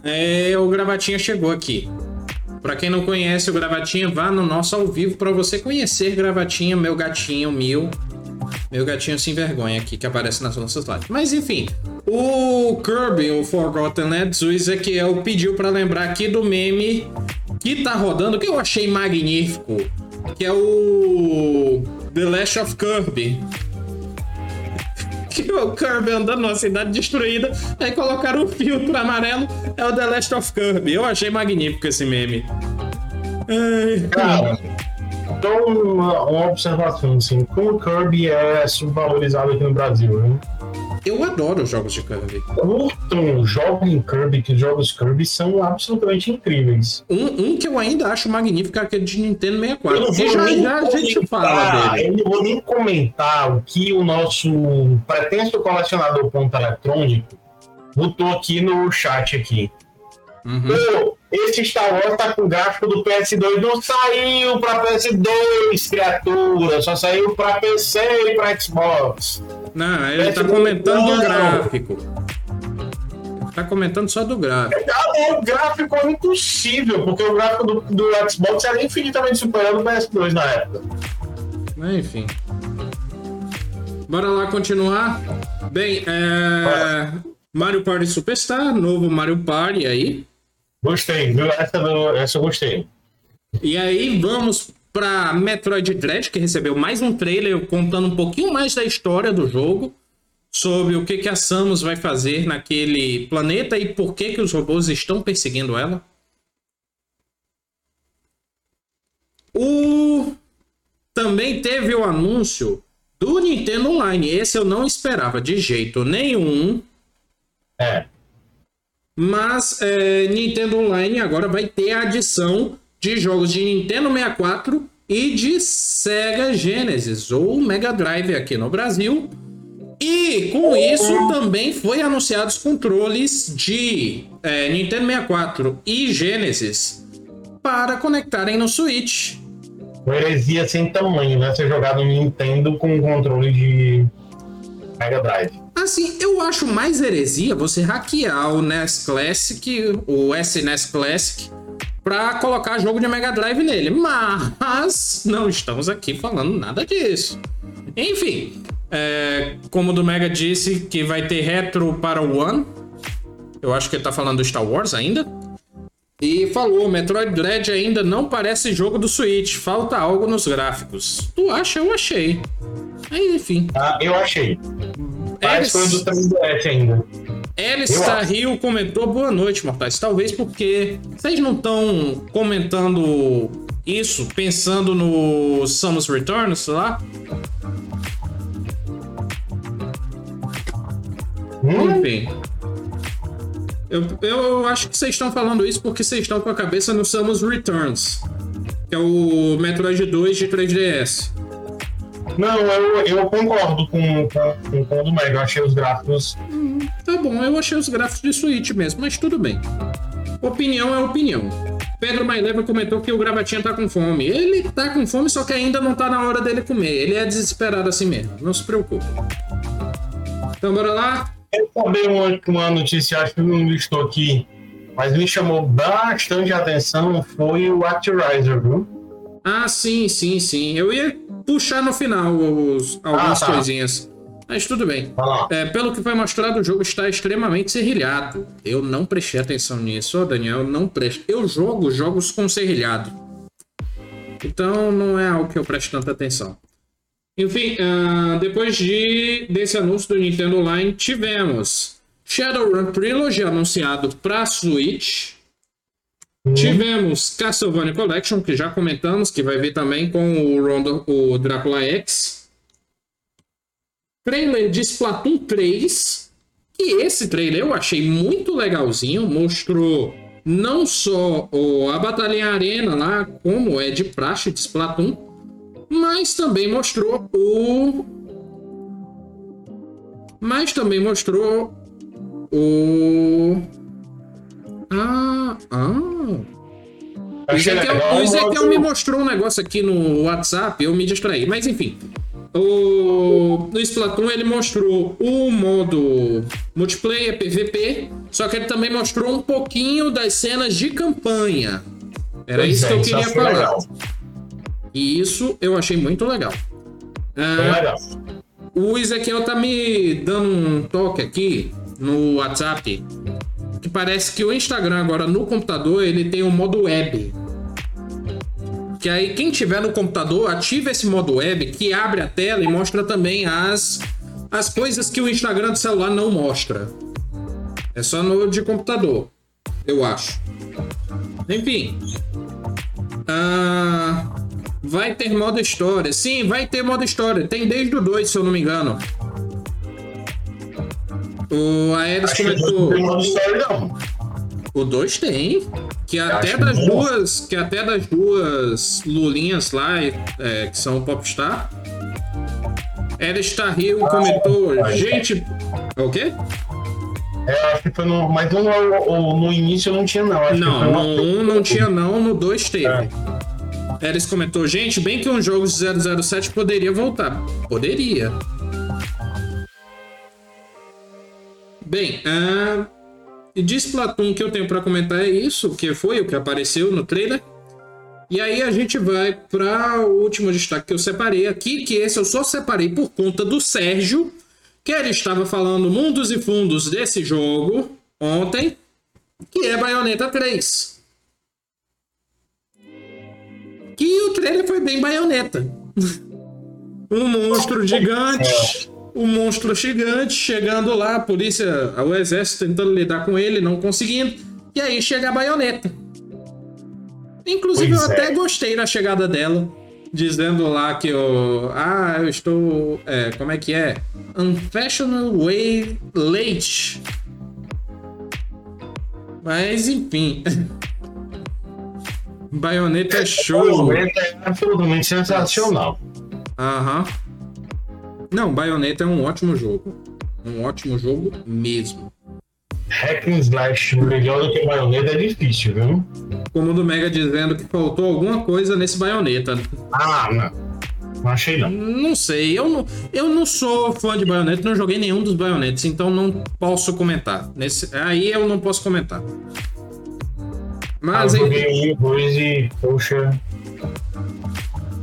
[SPEAKER 1] É, o Gravatinha chegou aqui. Pra quem não conhece o Gravatinha, vá no nosso ao vivo pra você conhecer Gravatinha, meu gatinho mil. Meu gatinho sem vergonha aqui, que aparece nas nossas lives. Mas enfim, o Kirby, o Forgotten Lands, o Ezequiel pediu pra lembrar aqui do meme que tá rodando, que eu achei magnífico. Que é o The Last of Kirby que o Kirby andando numa cidade destruída, aí colocaram um filtro amarelo, é o The Last of Kirby. Eu achei magnífico esse meme. Ai,
[SPEAKER 2] Cara, então uma, uma observação, assim, como o Kirby é subvalorizado aqui no Brasil, né?
[SPEAKER 1] Eu adoro os jogos de Kirby.
[SPEAKER 2] Curtam, joguem Kirby, que os jogos Kirby são absolutamente incríveis.
[SPEAKER 1] Um, um que eu ainda acho magnífico é aquele de Nintendo
[SPEAKER 2] Eu
[SPEAKER 1] 64.
[SPEAKER 2] não
[SPEAKER 1] Que já, já a gente fala dele.
[SPEAKER 2] Eu não vou nem comentar o que o nosso pretenso colecionador ponto eletrônico botou aqui no chat aqui.
[SPEAKER 1] Uhum.
[SPEAKER 2] Pô, esse Star Wars tá com o gráfico do PS2, não saiu pra PS2, criatura, só saiu pra PC e pra Xbox.
[SPEAKER 1] Não, ele
[SPEAKER 2] Esse
[SPEAKER 1] tá
[SPEAKER 2] não-
[SPEAKER 1] comentando do
[SPEAKER 2] não.
[SPEAKER 1] gráfico. Tá comentando só do gráfico.
[SPEAKER 2] Ah, o gráfico é impossível, porque o gráfico do, do Xbox era infinitamente superior ao do PS2 na época.
[SPEAKER 1] Enfim. Bora lá continuar. Bem, é... Mario Party Superstar, novo Mario Party aí.
[SPEAKER 2] Gostei, viu? Essa, do- essa eu gostei.
[SPEAKER 1] E aí vamos pra Metroid Dread, que recebeu mais um trailer contando um pouquinho mais da história do jogo, sobre o que, que a Samus vai fazer naquele planeta e por que, que os robôs estão perseguindo ela. O... Também teve o anúncio do Nintendo Online. Esse eu não esperava de jeito nenhum.
[SPEAKER 2] É.
[SPEAKER 1] Mas é, Nintendo Online agora vai ter a adição de jogos de Nintendo 64 e de Sega Genesis ou Mega Drive aqui no Brasil. E com isso também foi anunciados controles de é, Nintendo 64 e Genesis para conectarem no Switch.
[SPEAKER 2] Uma heresia sem tamanho, né? Ser jogado no Nintendo com um controle de Mega Drive.
[SPEAKER 1] Assim, eu acho mais heresia você hackear o NES Classic, o SNES Classic, para colocar jogo de Mega Drive nele. Mas não estamos aqui falando nada disso. Enfim, é, como o do Mega disse que vai ter retro para o One. Eu acho que ele tá falando do Star Wars ainda. E falou, Metroid Dread ainda não parece jogo do Switch, falta algo nos gráficos. Tu acha? Eu achei. Aí, enfim.
[SPEAKER 2] Ah, eu achei. Parece Eris... do 3DS ainda.
[SPEAKER 1] Alistair Rio comentou boa noite, mortais. Talvez porque vocês não estão comentando isso pensando no Samus Returns lá? Hum? Enfim. Eu, eu acho que vocês estão falando isso porque vocês estão com a cabeça no Samus Returns, que é o Metroid 2 de 3DS.
[SPEAKER 2] Não, eu, eu concordo com, com, com o do Mega. Eu achei os gráficos.
[SPEAKER 1] Hum, tá bom, eu achei os gráficos de Switch mesmo, mas tudo bem. Opinião é opinião. Pedro Maileva comentou que o Gravatinha tá com fome. Ele tá com fome, só que ainda não tá na hora dele comer. Ele é desesperado assim mesmo. Não se preocupe. Então, bora lá.
[SPEAKER 2] Eu também uma, uma notícia, acho que não estou aqui, mas me chamou bastante atenção foi o Acturizer, viu?
[SPEAKER 1] Ah, sim, sim, sim. Eu ia puxar no final os, algumas ah, tá. coisinhas. Mas tudo bem. É, pelo que foi mostrado, o jogo está extremamente serrilhado. Eu não prestei atenção nisso, oh, Daniel, não presto. Eu jogo jogos com serrilhado. Então não é algo que eu presto tanta atenção. Enfim, uh, depois de, desse anúncio do Nintendo Online, tivemos Shadowrun Trilogy anunciado para Switch. Uhum. Tivemos Castlevania Collection, que já comentamos, que vai vir também com o, Rondo, o Drácula X. Trailer de Splatoon 3. E esse trailer eu achei muito legalzinho. Mostrou não só o, a Batalha em Arena lá, como é de praxe de Splatoon, mas também mostrou o. Mas também mostrou o ah, ah. O Ezequiel, o Ezequiel me mostrou um negócio aqui no WhatsApp, eu me distraí. Mas enfim, o, no Splatoon ele mostrou o modo multiplayer PVP, só que ele também mostrou um pouquinho das cenas de campanha. Era pois isso é, que eu queria falar. Legal. E isso eu achei muito legal. Ah, legal. O Ezequiel tá me dando um toque aqui no WhatsApp que parece que o Instagram agora no computador ele tem o um modo web. Que aí quem tiver no computador ativa esse modo web que abre a tela e mostra também as as coisas que o Instagram do celular não mostra. É só no de computador, eu acho. Enfim. Uh, vai ter modo história. Sim, vai ter modo história. Tem desde o 2, se eu não me engano. O Aeres comentou. O 2 tem. Que até das duas. Que até das duas Lulinhas lá, é, que são Popstar. Aeres Tarrio ah, comentou. É. gente. O quê?
[SPEAKER 2] É, acho que foi no. Mas no, no, no início não tinha, não. Acho
[SPEAKER 1] não, no 1 um não tinha, não. No 2 teve. É. Eres comentou, gente, bem que um jogo de 007 poderia voltar. Poderia. Bem, uh, de Splatoon que eu tenho para comentar é isso, que foi o que apareceu no trailer. E aí a gente vai para o último destaque que eu separei aqui, que esse eu só separei por conta do Sérgio, que ele estava falando mundos e fundos desse jogo ontem, que é Bayonetta 3. Trailer foi bem Bayonetta. um monstro gigante o monstro gigante chegando lá, a polícia, o exército tentando lidar com ele, não conseguindo. E aí chega a baioneta. Inclusive, pois eu é. até gostei da chegada dela, dizendo lá que eu. Ah, eu estou. É, como é que é? Unfashionable way late. Mas enfim. [laughs] Baioneta é show.
[SPEAKER 2] Baioneta é absolutamente sensacional.
[SPEAKER 1] Aham. Não, Bayonetta é um ótimo jogo. Um ótimo jogo mesmo.
[SPEAKER 2] Hack and Slash melhor do que Bayonetta é difícil, viu?
[SPEAKER 1] Como o do Mega dizendo que faltou alguma coisa nesse Bayonetta.
[SPEAKER 2] Ah, não. Não achei não.
[SPEAKER 1] Não sei, eu não, eu não sou fã de Bayonetta, não joguei nenhum dos Bayonettes, então não posso comentar. Nesse, aí eu não posso comentar. Mas
[SPEAKER 2] ah, eu
[SPEAKER 1] ele,
[SPEAKER 2] 2 e, poxa,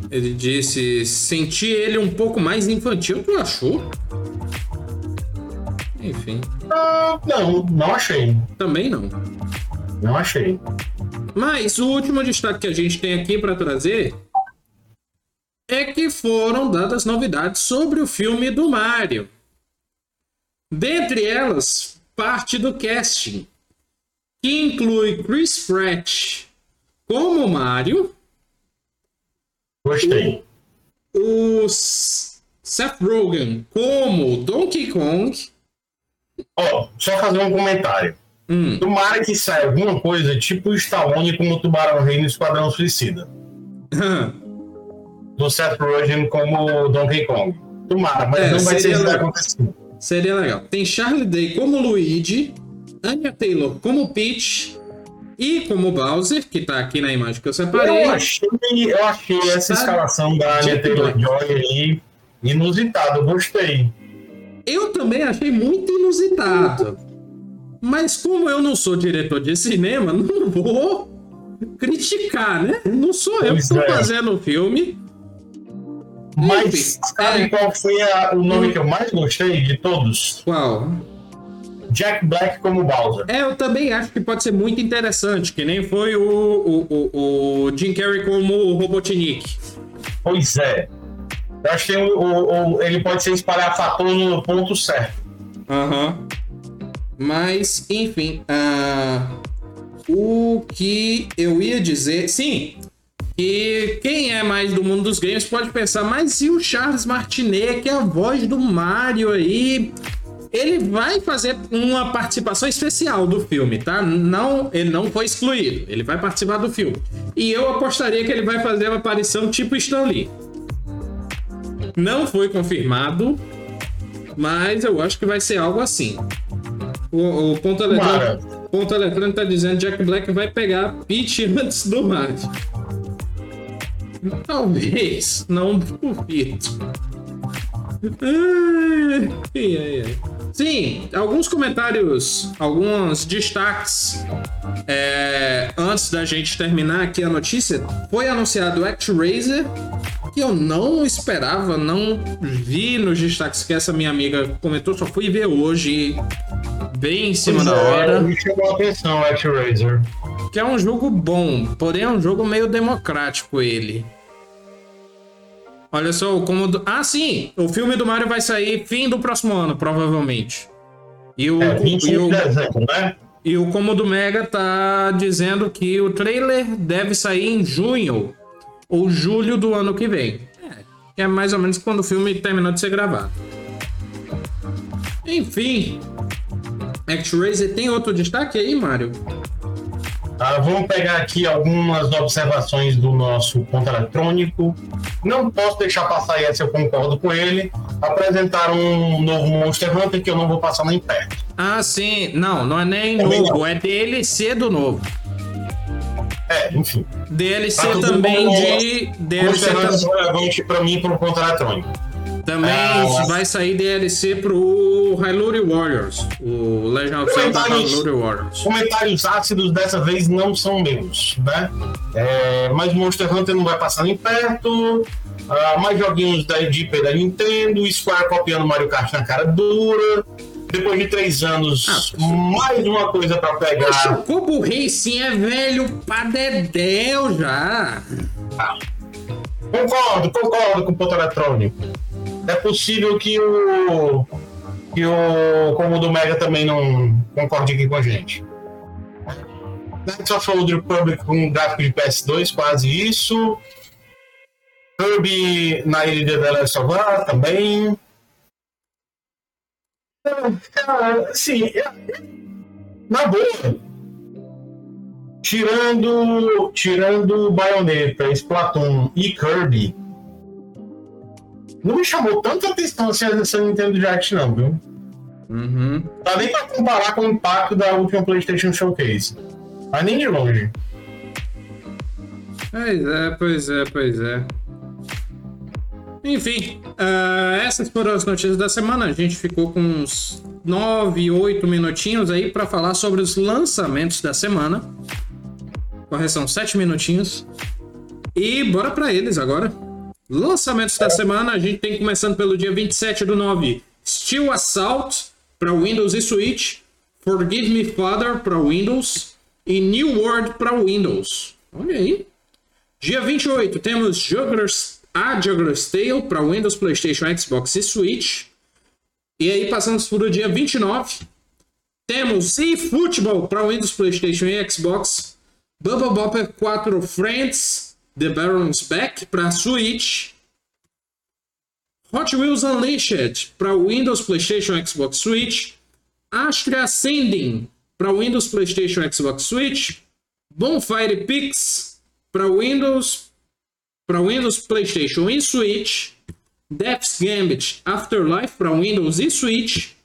[SPEAKER 1] ele disse: senti ele um pouco mais infantil. Tu achou? Enfim,
[SPEAKER 2] ah, não, não achei.
[SPEAKER 1] também não.
[SPEAKER 2] Não achei.
[SPEAKER 1] Mas o último destaque que a gente tem aqui para trazer é que foram dadas novidades sobre o filme do Mario. Dentre elas, parte do casting, que inclui Chris Pratt como Mario,
[SPEAKER 2] Gostei.
[SPEAKER 1] o S- Seth Rogen como Donkey Kong.
[SPEAKER 2] Ó, só fazer um comentário.
[SPEAKER 1] Hum,
[SPEAKER 2] Tomara que saia alguma coisa tipo o Stallone como o Tubarão Rei no Esquadrão Suicida. Do Seth Rogen como Donkey Kong. Tomara, mas
[SPEAKER 1] É,
[SPEAKER 2] não vai ser isso que vai
[SPEAKER 1] legal.
[SPEAKER 2] acontecer.
[SPEAKER 1] Seria legal. Tem Charlie Day como Luigi, Anya Taylor como Peach e como Bowser, que tá aqui na imagem que eu separei.
[SPEAKER 2] Eu achei, eu achei essa
[SPEAKER 1] Sabe?
[SPEAKER 2] escalação da Anya Taylor. Joy aí inusitada, gostei.
[SPEAKER 1] Eu também achei muito inusitado. Mas como eu não sou diretor de cinema, [laughs] não vou criticar, né? Não sou eu que estou
[SPEAKER 2] é.
[SPEAKER 1] fazendo o filme.
[SPEAKER 2] Mas
[SPEAKER 1] Enfim,
[SPEAKER 2] sabe
[SPEAKER 1] é.
[SPEAKER 2] qual foi a- o nome que eu mais gostei de todos?
[SPEAKER 1] Qual?
[SPEAKER 2] Jack Black como Bowser.
[SPEAKER 1] É, eu também acho que pode ser muito interessante, que nem foi o, o, o, o Jim Carrey como o Robotnik.
[SPEAKER 2] Pois é. Eu acho que o- o- o- ele pode ser espalhafator no ponto certo.
[SPEAKER 1] Aham. Mas, enfim, ah, o que eu ia dizer. Sim, que quem é mais do mundo dos games pode pensar, mas e o Charles Martinet, que é a voz do Mario aí? Ele vai fazer uma participação especial do filme, tá? Não, ele não foi excluído. Ele vai participar do filme. E eu apostaria que ele vai fazer uma aparição tipo Stan Lee. Não foi confirmado, mas eu acho que vai ser algo assim. O, o ponto eletrônico, ponto eletrônico tá dizendo que Jack Black vai pegar Peach [laughs] antes do Mario. Talvez, não duvido. Ai, ai, ai. Sim, alguns comentários, alguns destaques. É, antes da gente terminar aqui a notícia, foi anunciado o ActRaiser, que eu não esperava, não vi nos destaques que essa minha amiga comentou, só fui ver hoje, bem em cima da
[SPEAKER 2] Pois é,
[SPEAKER 1] hora.
[SPEAKER 2] Me chamou a atenção, Actraiser.
[SPEAKER 1] Que é um jogo bom, porém é um jogo meio democrático ele. Olha só, o cômodo. Ah, sim! O filme do Mario vai sair fim do próximo ano, provavelmente. E o,
[SPEAKER 2] É,
[SPEAKER 1] e
[SPEAKER 2] 25
[SPEAKER 1] o,
[SPEAKER 2] de dezembro, né?
[SPEAKER 1] e o Cômodo Mega tá dizendo que o trailer deve sair em junho ou julho do ano que vem. É, que é mais ou menos quando o filme terminou de ser gravado. Enfim. ActRaiser tem outro destaque aí, Mario?
[SPEAKER 2] Ah, vamos pegar aqui algumas observações do nosso ponto eletrônico. Não posso deixar passar essa, eu concordo com ele. Apresentaram um novo Monster Hunter que eu não vou passar nem perto.
[SPEAKER 1] Ah, sim. Não, não é nem
[SPEAKER 2] Também
[SPEAKER 1] novo,
[SPEAKER 2] não.
[SPEAKER 1] é DLC do novo.
[SPEAKER 2] É, enfim.
[SPEAKER 1] DLC
[SPEAKER 2] Tá
[SPEAKER 1] também de. DLC
[SPEAKER 2] Monster Hunter
[SPEAKER 1] tam-
[SPEAKER 2] é relevante pra mim pro ponto eletrônico.
[SPEAKER 1] Também
[SPEAKER 2] Ah.
[SPEAKER 1] vai sair DLC pro Hyrule Warriors. O Legend of Zelda. Hyrule Warriors.
[SPEAKER 2] Comentários ácidos dessa vez não são meus, né? É, mas Monster Hunter não vai passar nem perto. Ah, mais joguinhos da e da Nintendo. Square copiando Mario Kart na cara dura. Depois de três anos,
[SPEAKER 1] Ah,
[SPEAKER 2] mais uma coisa pra
[SPEAKER 1] Mas
[SPEAKER 2] pegar.
[SPEAKER 1] Chocobo Racing é velho pra dedéu já.
[SPEAKER 2] Concordo, concordo com o ponto eletrônico. É possível que o que o Comodo Mega também não concorde aqui com a gente. Knights of Old Republic com gráfico de PS2, quase isso. Kirby na ilha de The Last também. Cara, assim, é- na boa, tirando tirando Bayonetta, Splatoon e Kirby, não me chamou tanta atenção assim essa Nintendo Direct não, viu?
[SPEAKER 1] Uhum.
[SPEAKER 2] Tá nem pra comparar com o impacto da última PlayStation Showcase. Mas nem de longe.
[SPEAKER 1] Pois é, pois é, pois é. Enfim, ah, essas foram as notícias da semana. A gente ficou com uns 9, 8 minutinhos aí para falar sobre os lançamentos da semana. Correção, 7 minutinhos. E bora pra eles agora. Lançamentos da semana, a gente tem começando pelo dia 27 do 9. Steel Assault para Windows e Switch. Forgive Me Father para Windows. E New World para Windows. Olha aí. Dia 28 temos Juggler's, a Juggler's Tale para Windows, PlayStation, Xbox e Switch. E aí passamos para o dia 29. Temos eFootball para Windows, PlayStation e Xbox. Bubble Bopper 4 Friends, The Baron's Back para Switch. Hot Wheels Unleashed para Windows, PlayStation, Xbox, Switch. Astria Ascending para Windows, PlayStation, Xbox, Switch. Bonfire Pix para Windows, para Windows, PlayStation e Switch. Death's Gambit Afterlife para Windows e Switch.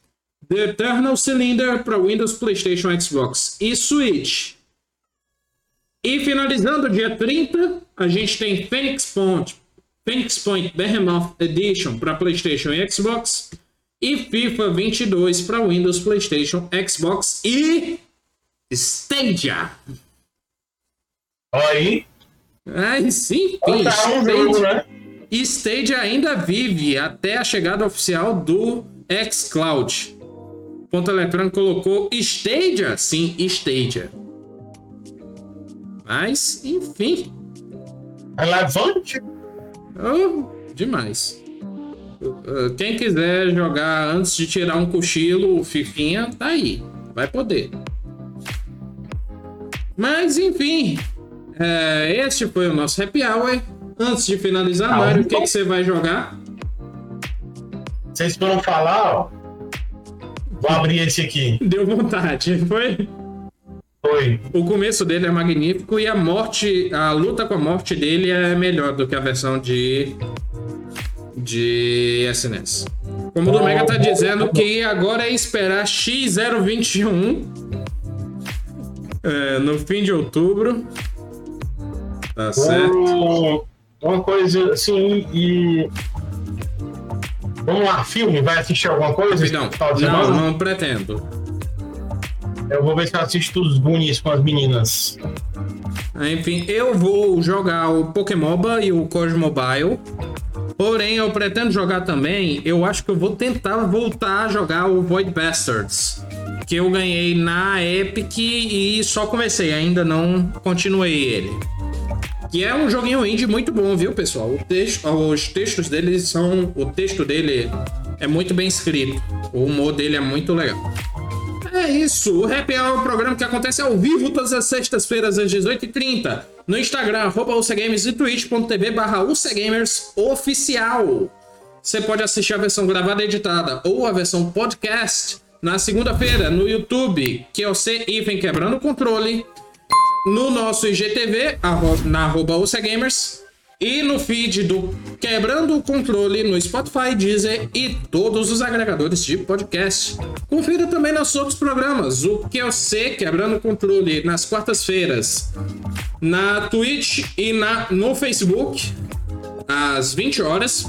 [SPEAKER 1] The Eternal Cylinder para Windows, PlayStation, Xbox e Switch. E finalizando, dia 30, a gente tem Phoenix Point, Phoenix Point Behemoth Edition para PlayStation e Xbox. E FIFA 22 para Windows, PlayStation, Xbox e Stadia.
[SPEAKER 2] Aí.
[SPEAKER 1] Aí sim,
[SPEAKER 2] um jogo, né?
[SPEAKER 1] Stadia ainda vive até a chegada oficial do xCloud. Ponto eletrônico colocou Stadia? Sim, Stadia. Mas, enfim.
[SPEAKER 2] Relevante?
[SPEAKER 1] Oh, demais. Quem quiser jogar antes de tirar um cochilo, o Fifinha, tá aí. Vai poder. Mas, enfim. É, este foi o nosso happy hour. Antes de finalizar, ah, Mário, o que, que você vai jogar?
[SPEAKER 2] Vocês foram falar, ó. Vou abrir esse aqui.
[SPEAKER 1] Deu vontade, foi?
[SPEAKER 2] Foi.
[SPEAKER 1] O começo dele é magnífico e a morte, a luta com a morte dele é melhor do que a versão de de SNES. Como o Domega tá dizendo que agora é esperar X021 é, no fim de outubro. Tá certo.
[SPEAKER 2] Uma coisa assim, e. Vamos lá, filme? Vai assistir alguma coisa?
[SPEAKER 1] Não, não, não pretendo.
[SPEAKER 2] Eu vou ver se eu assisto os Goonies com as meninas.
[SPEAKER 1] Enfim, eu vou jogar o Pokémon e o Cosmobile. Porém, eu pretendo jogar também. Eu acho que eu vou tentar voltar a jogar o Void Bastards. Que eu ganhei na Epic e só comecei, ainda não continuei ele. Que é um joguinho indie muito bom, viu, pessoal? Texto, os textos dele são. O texto dele é muito bem escrito. O humor dele é muito legal. É isso. O Hour é um programa que acontece ao vivo todas as sextas-feiras às 18h30. No Instagram, arroba UCGamers e twitch.tv barra UCGamers oficial. Você pode assistir a versão gravada e editada ou a versão podcast na segunda-feira no YouTube, que é o C Quebrando o Controle, no nosso IGTV, na arroba UCGamers, e no feed do Quebrando o Controle no Spotify, Deezer e todos os agregadores de podcast. Confira também nossos outros programas, o QOC Quebrando o Controle nas quartas-feiras, na Twitch e na, no Facebook, às 20 horas.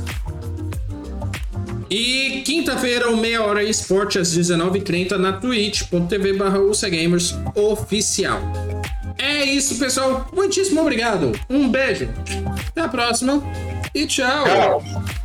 [SPEAKER 1] E quinta-feira, meia hora esporte às 19h30 na twitch.tv barra oficial. É isso, pessoal. Muitíssimo obrigado. Um beijo. Até a próxima e tchau. tchau.